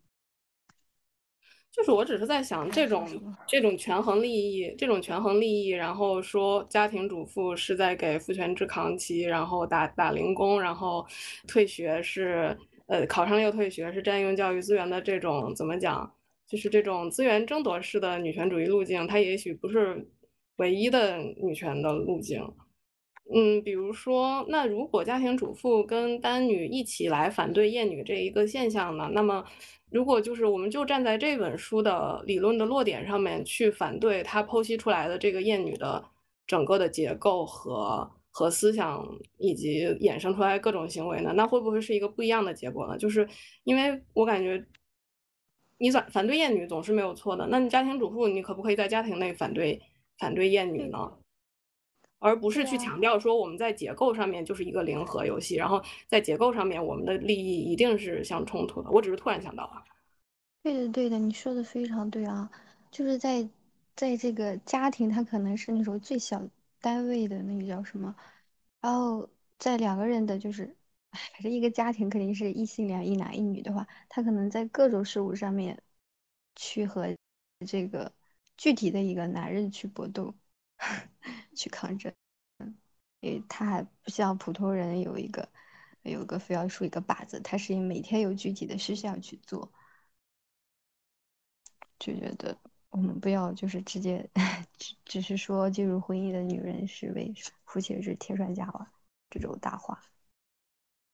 就是我只是在想，这种这种权衡利益，这种权衡利益，然后说家庭主妇是在给父权制扛旗，然后打打零工，然后退学是呃考上了又退学，是占用教育资源的这种怎么讲？就是这种资源争夺式的女权主义路径，它也许不是唯一的女权的路径。嗯，比如说，那如果家庭主妇跟单女一起来反对厌女这一个现象呢？那么。如果就是我们就站在这本书的理论的落点上面去反对他剖析出来的这个厌女的整个的结构和和思想以及衍生出来各种行为呢，那会不会是一个不一样的结果呢？就是因为我感觉你反反对厌女总是没有错的，那你家庭主妇你可不可以在家庭内反对反对厌女呢？而不是去强调说我们在结构上面就是一个零和游戏，然后在结构上面我们的利益一定是相冲突的。我只是突然想到啊，对的对的，你说的非常对啊，就是在在这个家庭，它可能是那种最小单位的那个叫什么，然后在两个人的就是，反正一个家庭肯定是一性两一男一女的话，他可能在各种事物上面去和这个具体的一个男人去搏斗。去抗争，因为他还不像普通人有一个有一个非要竖一个靶子，他是每天有具体的事项去做，就觉得我们不要就是直接 只只是说进入婚姻的女人是为夫妻是铁栓甲了这种大话。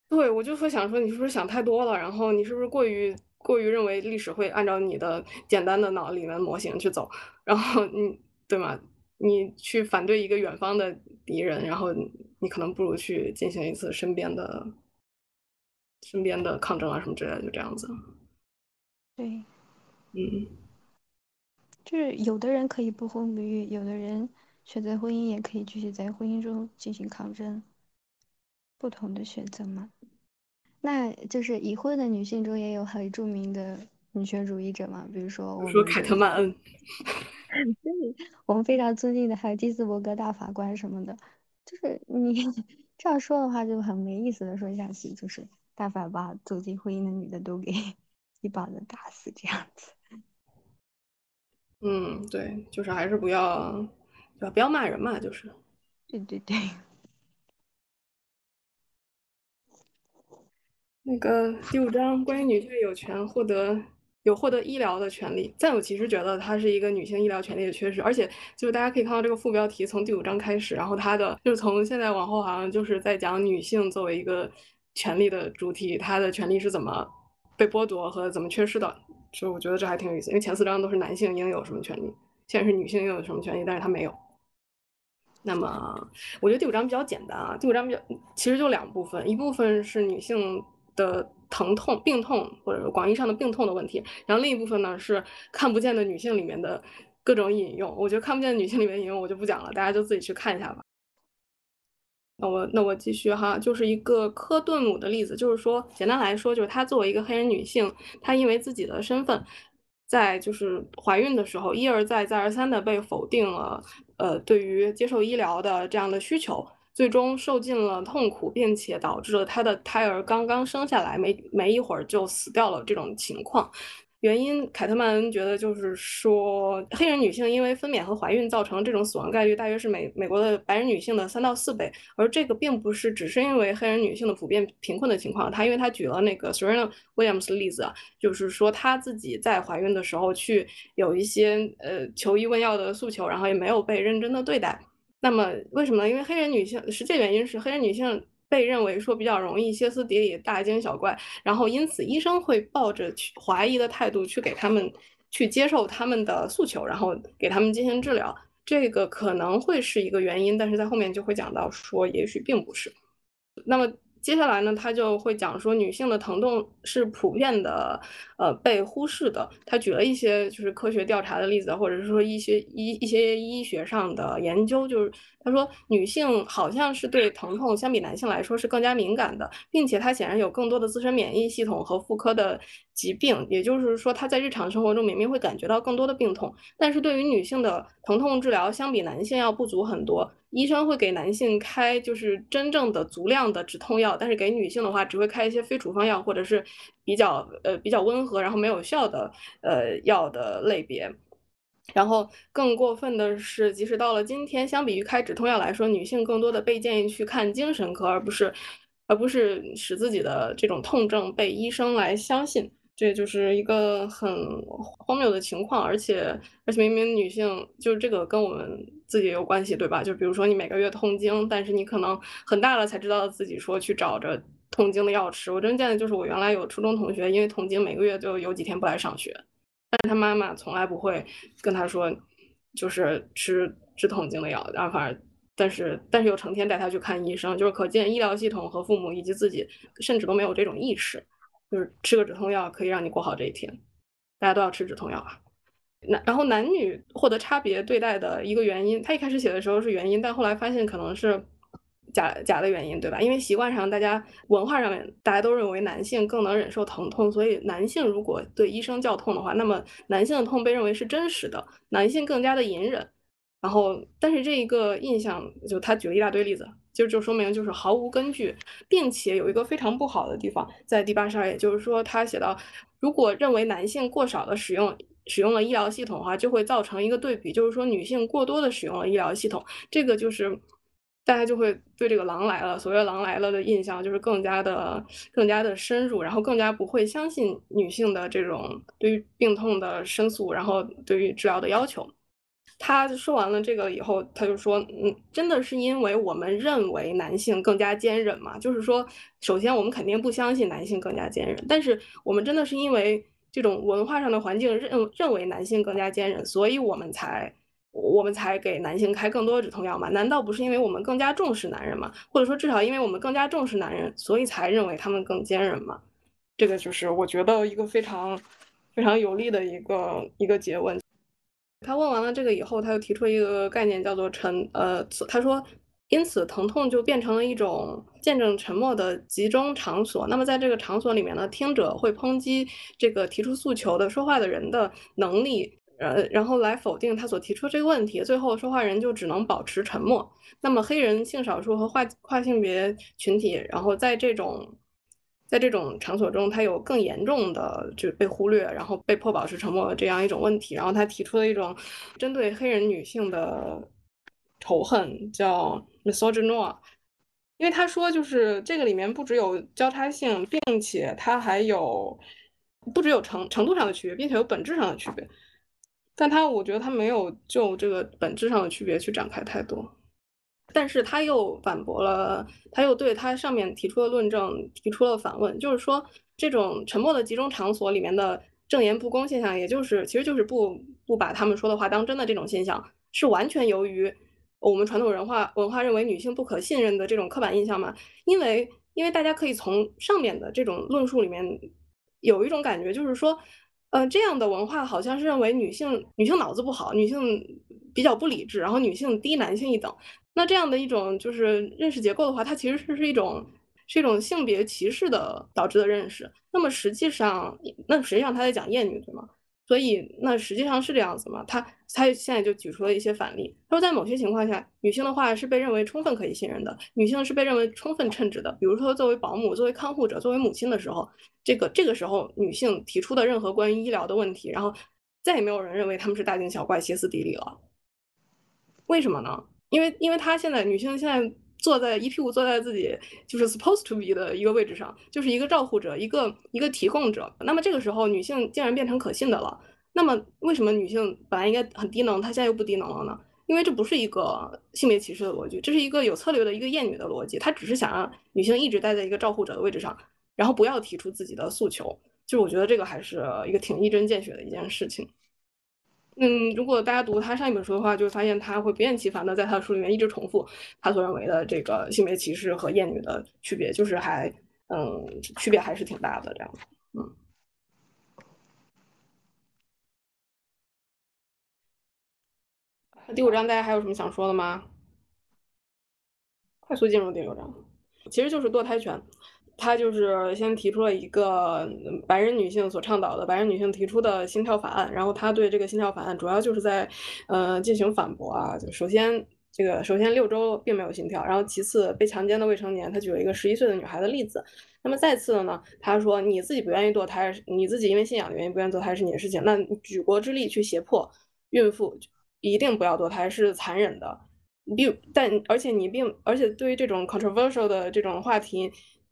对，我就说想说你是不是想太多了，然后你是不是过于过于认为历史会按照你的简单的脑里面模型去走，然后你对吗？你去反对一个远方的敌人，然后你可能不如去进行一次身边的、身边的抗争啊什么之类的，就这样子。对，嗯，就是有的人可以不婚不育，有的人选择婚姻也可以继续在婚姻中进行抗争，不同的选择嘛。那就是已婚的女性中也有很著名的女权主义者嘛，比如说我说凯特曼恩。我们非常尊敬的还有基斯伯格大法官什么的，就是你 这样说的话就很没意思的说下去，就是大法把走进婚姻的女的都给 一棒子打死这样子。嗯，对，就是还是不要，对吧？不要骂人嘛，就是。对对对。那个第五章关于女性有权获得。有获得医疗的权利，但我其实觉得它是一个女性医疗权利的缺失，而且就是大家可以看到这个副标题从第五章开始，然后它的就是从现在往后好像就是在讲女性作为一个权利的主体，她的权利是怎么被剥夺和怎么缺失的，所以我觉得这还挺有意思，因为前四章都是男性应有什么权利，现在是女性应有什么权利，但是她没有。那么我觉得第五章比较简单啊，第五章比较其实就两部分，一部分是女性的。疼痛、病痛，或者说广义上的病痛的问题。然后另一部分呢是看不见的女性里面的各种引用。我觉得看不见的女性里面引用我就不讲了，大家就自己去看一下吧。那我那我继续哈，就是一个科顿姆的例子，就是说简单来说，就是她作为一个黑人女性，她因为自己的身份，在就是怀孕的时候一而再再而三的被否定了，呃，对于接受医疗的这样的需求。最终受尽了痛苦，并且导致了她的胎儿刚刚生下来没没一会儿就死掉了。这种情况原因，凯特曼恩觉得就是说，黑人女性因为分娩和怀孕造成这种死亡概率大约是美美国的白人女性的三到四倍。而这个并不是只是因为黑人女性的普遍贫困的情况。她因为她举了那个 Serena Williams 的例子，就是说她自己在怀孕的时候去有一些呃求医问药的诉求，然后也没有被认真的对待。那么为什么呢？因为黑人女性实际原因是黑人女性被认为说比较容易歇斯底里、大惊小怪，然后因此医生会抱着去怀疑的态度去给他们去接受他们的诉求，然后给他们进行治疗。这个可能会是一个原因，但是在后面就会讲到说，也许并不是。那么。接下来呢，他就会讲说女性的疼痛是普遍的，呃，被忽视的。他举了一些就是科学调查的例子，或者是说一些医一些医学上的研究，就是他说女性好像是对疼痛相比男性来说是更加敏感的，并且她显然有更多的自身免疫系统和妇科的疾病，也就是说她在日常生活中明明会感觉到更多的病痛，但是对于女性的疼痛治疗相比男性要不足很多。医生会给男性开就是真正的足量的止痛药，但是给女性的话只会开一些非处方药或者是比较呃比较温和然后没有效的呃药的类别。然后更过分的是，即使到了今天，相比于开止痛药来说，女性更多的被建议去看精神科，而不是而不是使自己的这种痛症被医生来相信。这就是一个很荒谬的情况，而且而且明明女性就是这个跟我们自己有关系，对吧？就比如说你每个月痛经，但是你可能很大了才知道自己说去找着痛经的药吃。我真见的就是我原来有初中同学，因为痛经每个月就有几天不来上学，但是他妈妈从来不会跟他说就是吃止痛经的药，然后反而但是但是又成天带他去看医生，就是可见医疗系统和父母以及自己甚至都没有这种意识。就是吃个止痛药可以让你过好这一天，大家都要吃止痛药啊。那然后男女获得差别对待的一个原因，他一开始写的时候是原因，但后来发现可能是假假的原因，对吧？因为习惯上大家文化上面大家都认为男性更能忍受疼痛，所以男性如果对医生叫痛的话，那么男性的痛被认为是真实的，男性更加的隐忍。然后，但是这一个印象，就他举了一大堆例子。就就说明就是毫无根据，并且有一个非常不好的地方，在第八十二页，就是说他写到，如果认为男性过少的使用使用了医疗系统的话，就会造成一个对比，就是说女性过多的使用了医疗系统，这个就是大家就会对这个“狼来了”所谓“狼来了”的印象就是更加的更加的深入，然后更加不会相信女性的这种对于病痛的申诉，然后对于治疗的要求。他说完了这个以后，他就说：“嗯，真的是因为我们认为男性更加坚忍嘛？就是说，首先我们肯定不相信男性更加坚忍，但是我们真的是因为这种文化上的环境认认为男性更加坚忍，所以我们才我们才给男性开更多止痛药嘛？难道不是因为我们更加重视男人吗？或者说，至少因为我们更加重视男人，所以才认为他们更坚韧吗？这个就是我觉得一个非常非常有力的一个一个结问。”他问完了这个以后，他又提出一个概念，叫做沉。呃，他说，因此疼痛就变成了一种见证沉默的集中场所。那么在这个场所里面呢，听者会抨击这个提出诉求的说话的人的能力，呃，然后来否定他所提出这个问题。最后，说话人就只能保持沉默。那么黑人、性少数和跨跨性别群体，然后在这种在这种场所中，他有更严重的就被忽略，然后被迫保持沉默这样一种问题。然后他提出了一种针对黑人女性的仇恨，叫 misogyny。因为他说，就是这个里面不只有交叉性，并且它还有不只有程程度上的区别，并且有本质上的区别。但他我觉得他没有就这个本质上的区别去展开太多。但是他又反驳了，他又对他上面提出的论证提出了反问，就是说这种沉默的集中场所里面的证言不公现象，也就是其实就是不不把他们说的话当真的这种现象，是完全由于我们传统文化文化认为女性不可信任的这种刻板印象吗？因为因为大家可以从上面的这种论述里面有一种感觉，就是说，呃，这样的文化好像是认为女性女性脑子不好，女性比较不理智，然后女性低男性一等。那这样的一种就是认识结构的话，它其实是是一种是一种性别歧视的导致的认识。那么实际上，那实际上他在讲厌女，对吗？所以那实际上是这样子吗？他他现在就举出了一些反例，他说在某些情况下，女性的话是被认为充分可以信任的，女性是被认为充分称职的。比如说作为保姆、作为看护者、作为母亲的时候，这个这个时候女性提出的任何关于医疗的问题，然后再也没有人认为他们是大惊小怪、歇斯底里了。为什么呢？因为，因为她现在女性现在坐在一屁股坐在自己就是 supposed to be 的一个位置上，就是一个照护者，一个一个提供者。那么这个时候，女性竟然变成可信的了。那么为什么女性本来应该很低能，她现在又不低能了呢？因为这不是一个性别歧视的逻辑，这是一个有策略的一个厌女的逻辑。她只是想让女性一直待在一个照护者的位置上，然后不要提出自己的诉求。就是我觉得这个还是一个挺一针见血的一件事情。嗯，如果大家读他上一本书的话，就发现他会不厌其烦的在他的书里面一直重复他所认为的这个性别歧视和厌女的区别，就是还嗯区别还是挺大的这样子。嗯，第五章大家还有什么想说的吗？快速进入第六章，其实就是堕胎权。他就是先提出了一个白人女性所倡导的白人女性提出的心跳法案，然后他对这个心跳法案主要就是在，呃，进行反驳啊。就首先这个首先六周并没有心跳，然后其次被强奸的未成年，他举了一个十一岁的女孩的例子。那么再次的呢，他说你自己不愿意堕胎，你自己因为信仰的原因不愿意堕胎是你的事情，那举国之力去胁迫孕妇一定不要堕胎是残忍的。并但而且你并而且对于这种 controversial 的这种话题。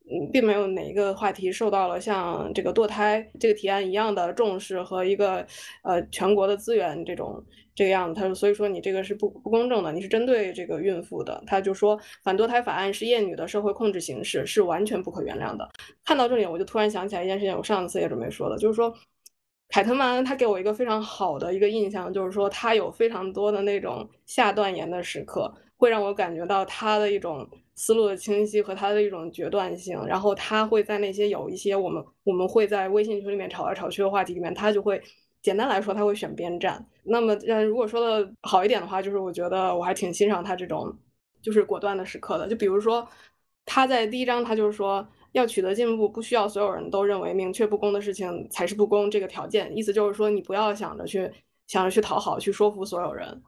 嗯，并没有哪一个话题受到了像这个堕胎这个提案一样的重视和一个呃全国的资源这种这个样子。他说，所以说你这个是不不公正的，你是针对这个孕妇的。他就说反堕胎法案是厌女的社会控制形式，是完全不可原谅的。看到这里，我就突然想起来一件事情，我上次也准备说的，就是说凯特曼他给我一个非常好的一个印象，就是说他有非常多的那种下断言的时刻，会让我感觉到他的一种。思路的清晰和他的一种决断性，然后他会在那些有一些我们我们会在微信群里面吵来吵去的话题里面，他就会简单来说他会选边站。那么，呃，如果说的好一点的话，就是我觉得我还挺欣赏他这种就是果断的时刻的。就比如说他在第一章，他就是说要取得进步，不需要所有人都认为明确不公的事情才是不公这个条件，意思就是说你不要想着去想着去讨好，去说服所有人。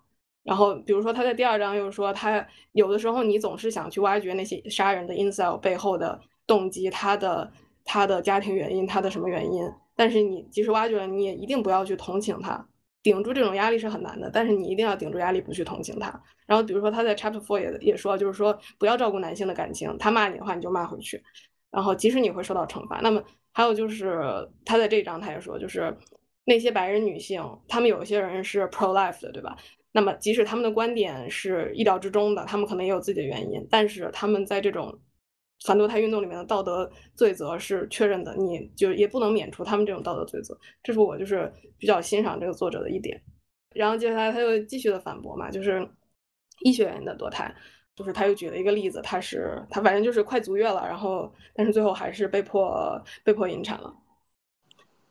然后，比如说他在第二章又说，他有的时候你总是想去挖掘那些杀人的 incel 背后的动机，他的他的家庭原因，他的什么原因。但是你即使挖掘了，你也一定不要去同情他，顶住这种压力是很难的。但是你一定要顶住压力，不去同情他。然后，比如说他在 Chapter Four 也也说，就是说不要照顾男性的感情，他骂你的话你就骂回去。然后，即使你会受到惩罚。那么还有就是他在这一章他也说，就是那些白人女性，他们有些人是 pro life 的，对吧？那么，即使他们的观点是意料之中的，他们可能也有自己的原因，但是他们在这种反堕胎运动里面的道德罪责是确认的，你就也不能免除他们这种道德罪责。这是我就是比较欣赏这个作者的一点。然后接下来他又继续的反驳嘛，就是医学原因的堕胎，就是他又举了一个例子，他是他反正就是快足月了，然后但是最后还是被迫被迫引产了。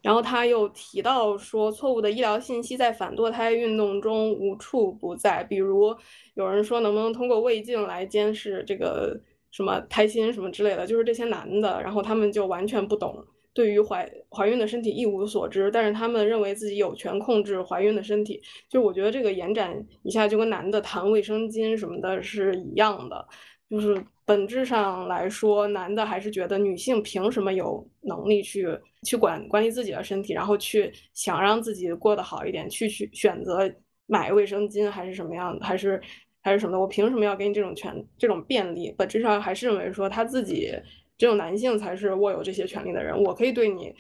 然后他又提到说，错误的医疗信息在反堕胎运动中无处不在。比如有人说，能不能通过胃镜来监视这个什么胎心什么之类的？就是这些男的，然后他们就完全不懂，对于怀怀孕的身体一无所知，但是他们认为自己有权控制怀孕的身体。就我觉得这个延展一下，就跟男的谈卫生巾什么的是一样的。就是本质上来说，男的还是觉得女性凭什么有能力去去管管理自己的身体，然后去想让自己过得好一点，去去选择买卫生巾还是什么样的，还是还是什么的，我凭什么要给你这种权这种便利？本质上还是认为说他自己只有男性才是握有这些权利的人，我可以对你，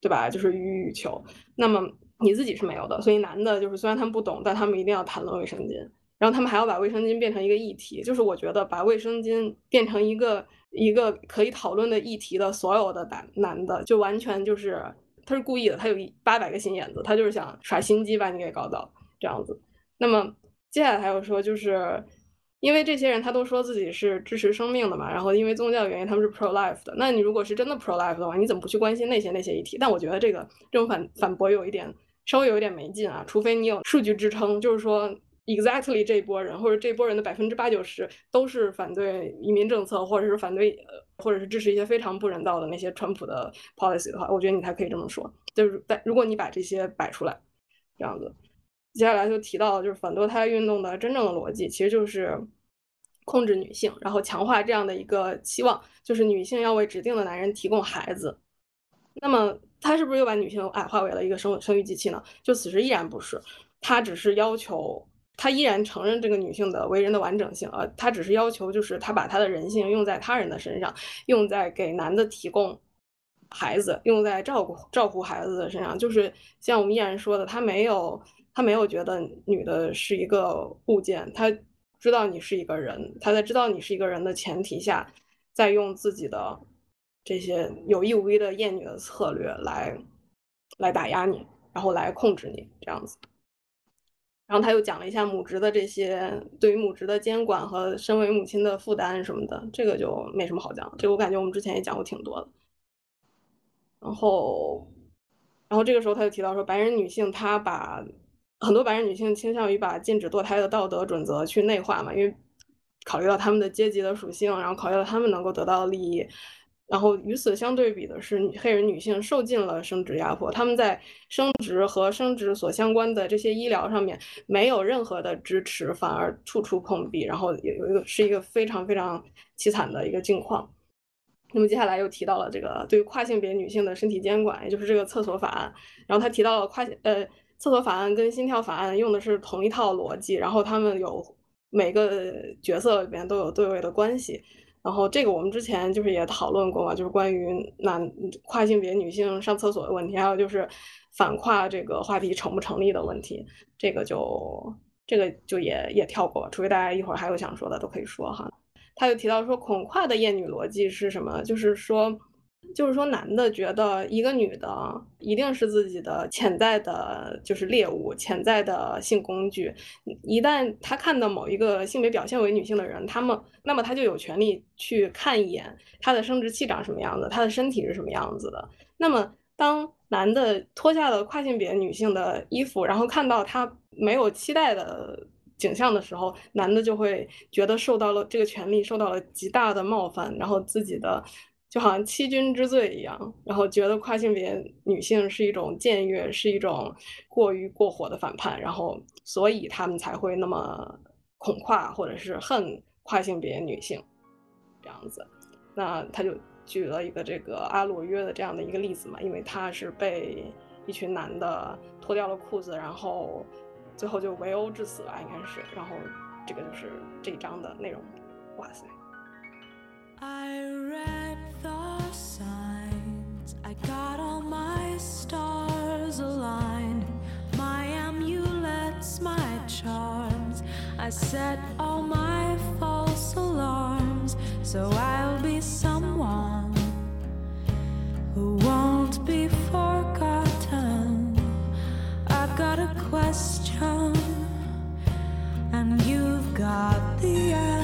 对吧？就是予取予求。那么你自己是没有的，所以男的就是虽然他们不懂，但他们一定要谈论卫生巾。然后他们还要把卫生巾变成一个议题，就是我觉得把卫生巾变成一个一个可以讨论的议题的所有的男男的，就完全就是他是故意的，他有八百个心眼子，他就是想耍心机把你给搞到这样子。那么接下来还有说，就是因为这些人他都说自己是支持生命的嘛，然后因为宗教原因他们是 pro life 的，那你如果是真的 pro life 的话，你怎么不去关心那些那些议题？但我觉得这个这种反反驳有一点稍微有一点没劲啊，除非你有数据支撑，就是说。Exactly 这一波人，或者这波人的百分之八九十都是反对移民政策，或者是反对，呃，或者是支持一些非常不人道的那些川普的 policy 的话，我觉得你才可以这么说。就是但如果你把这些摆出来，这样子，接下来就提到就是反堕胎运动的真正的逻辑，其实就是控制女性，然后强化这样的一个期望，就是女性要为指定的男人提供孩子。那么他是不是又把女性矮化为了一个生生育机器呢？就此时依然不是，他只是要求。他依然承认这个女性的为人的完整性，呃，他只是要求就是他把他的人性用在他人的身上，用在给男的提供孩子，用在照顾照顾孩子的身上，就是像我们依然说的，他没有他没有觉得女的是一个物件，他知道你是一个人，他在知道你是一个人的前提下，在用自己的这些有意无意的厌女的策略来来打压你，然后来控制你这样子。然后他又讲了一下母职的这些对于母职的监管和身为母亲的负担什么的，这个就没什么好讲。这个我感觉我们之前也讲过挺多的。然后，然后这个时候他就提到说，白人女性她把很多白人女性倾向于把禁止堕胎的道德准则去内化嘛，因为考虑到他们的阶级的属性，然后考虑到他们能够得到的利益。然后与此相对比的是，黑人女性受尽了生殖压迫，他们在生殖和生殖所相关的这些医疗上面没有任何的支持，反而处处碰壁，然后有有一个是一个非常非常凄惨的一个境况。那么接下来又提到了这个对跨性别女性的身体监管，也就是这个厕所法案。然后他提到了跨呃厕所法案跟心跳法案用的是同一套逻辑，然后他们有每个角色里边都有对位的关系。然后这个我们之前就是也讨论过嘛，就是关于男跨性别女性上厕所的问题，还有就是反跨这个话题成不成立的问题，这个就这个就也也跳过，除非大家一会儿还有想说的都可以说哈。他就提到说恐跨的厌女逻辑是什么，就是说。就是说，男的觉得一个女的一定是自己的潜在的，就是猎物，潜在的性工具。一旦他看到某一个性别表现为女性的人，他们那么他就有权利去看一眼他的生殖器长什么样子，他的身体是什么样子的。那么，当男的脱下了跨性别女性的衣服，然后看到他没有期待的景象的时候，男的就会觉得受到了这个权利受到了极大的冒犯，然后自己的。就好像欺君之罪一样，然后觉得跨性别女性是一种僭越，是一种过于过火的反叛，然后所以他们才会那么恐跨或者是恨跨性别女性这样子。那他就举了一个这个阿罗约的这样的一个例子嘛，因为他是被一群男的脱掉了裤子，然后最后就围殴致死了，应该是。然后这个就是这一章的内容。哇塞！I read the signs, I got all my stars aligned, my amulets, my charms. I set all my false alarms, so I'll be someone who won't be forgotten. I've got a question, and you've got the answer.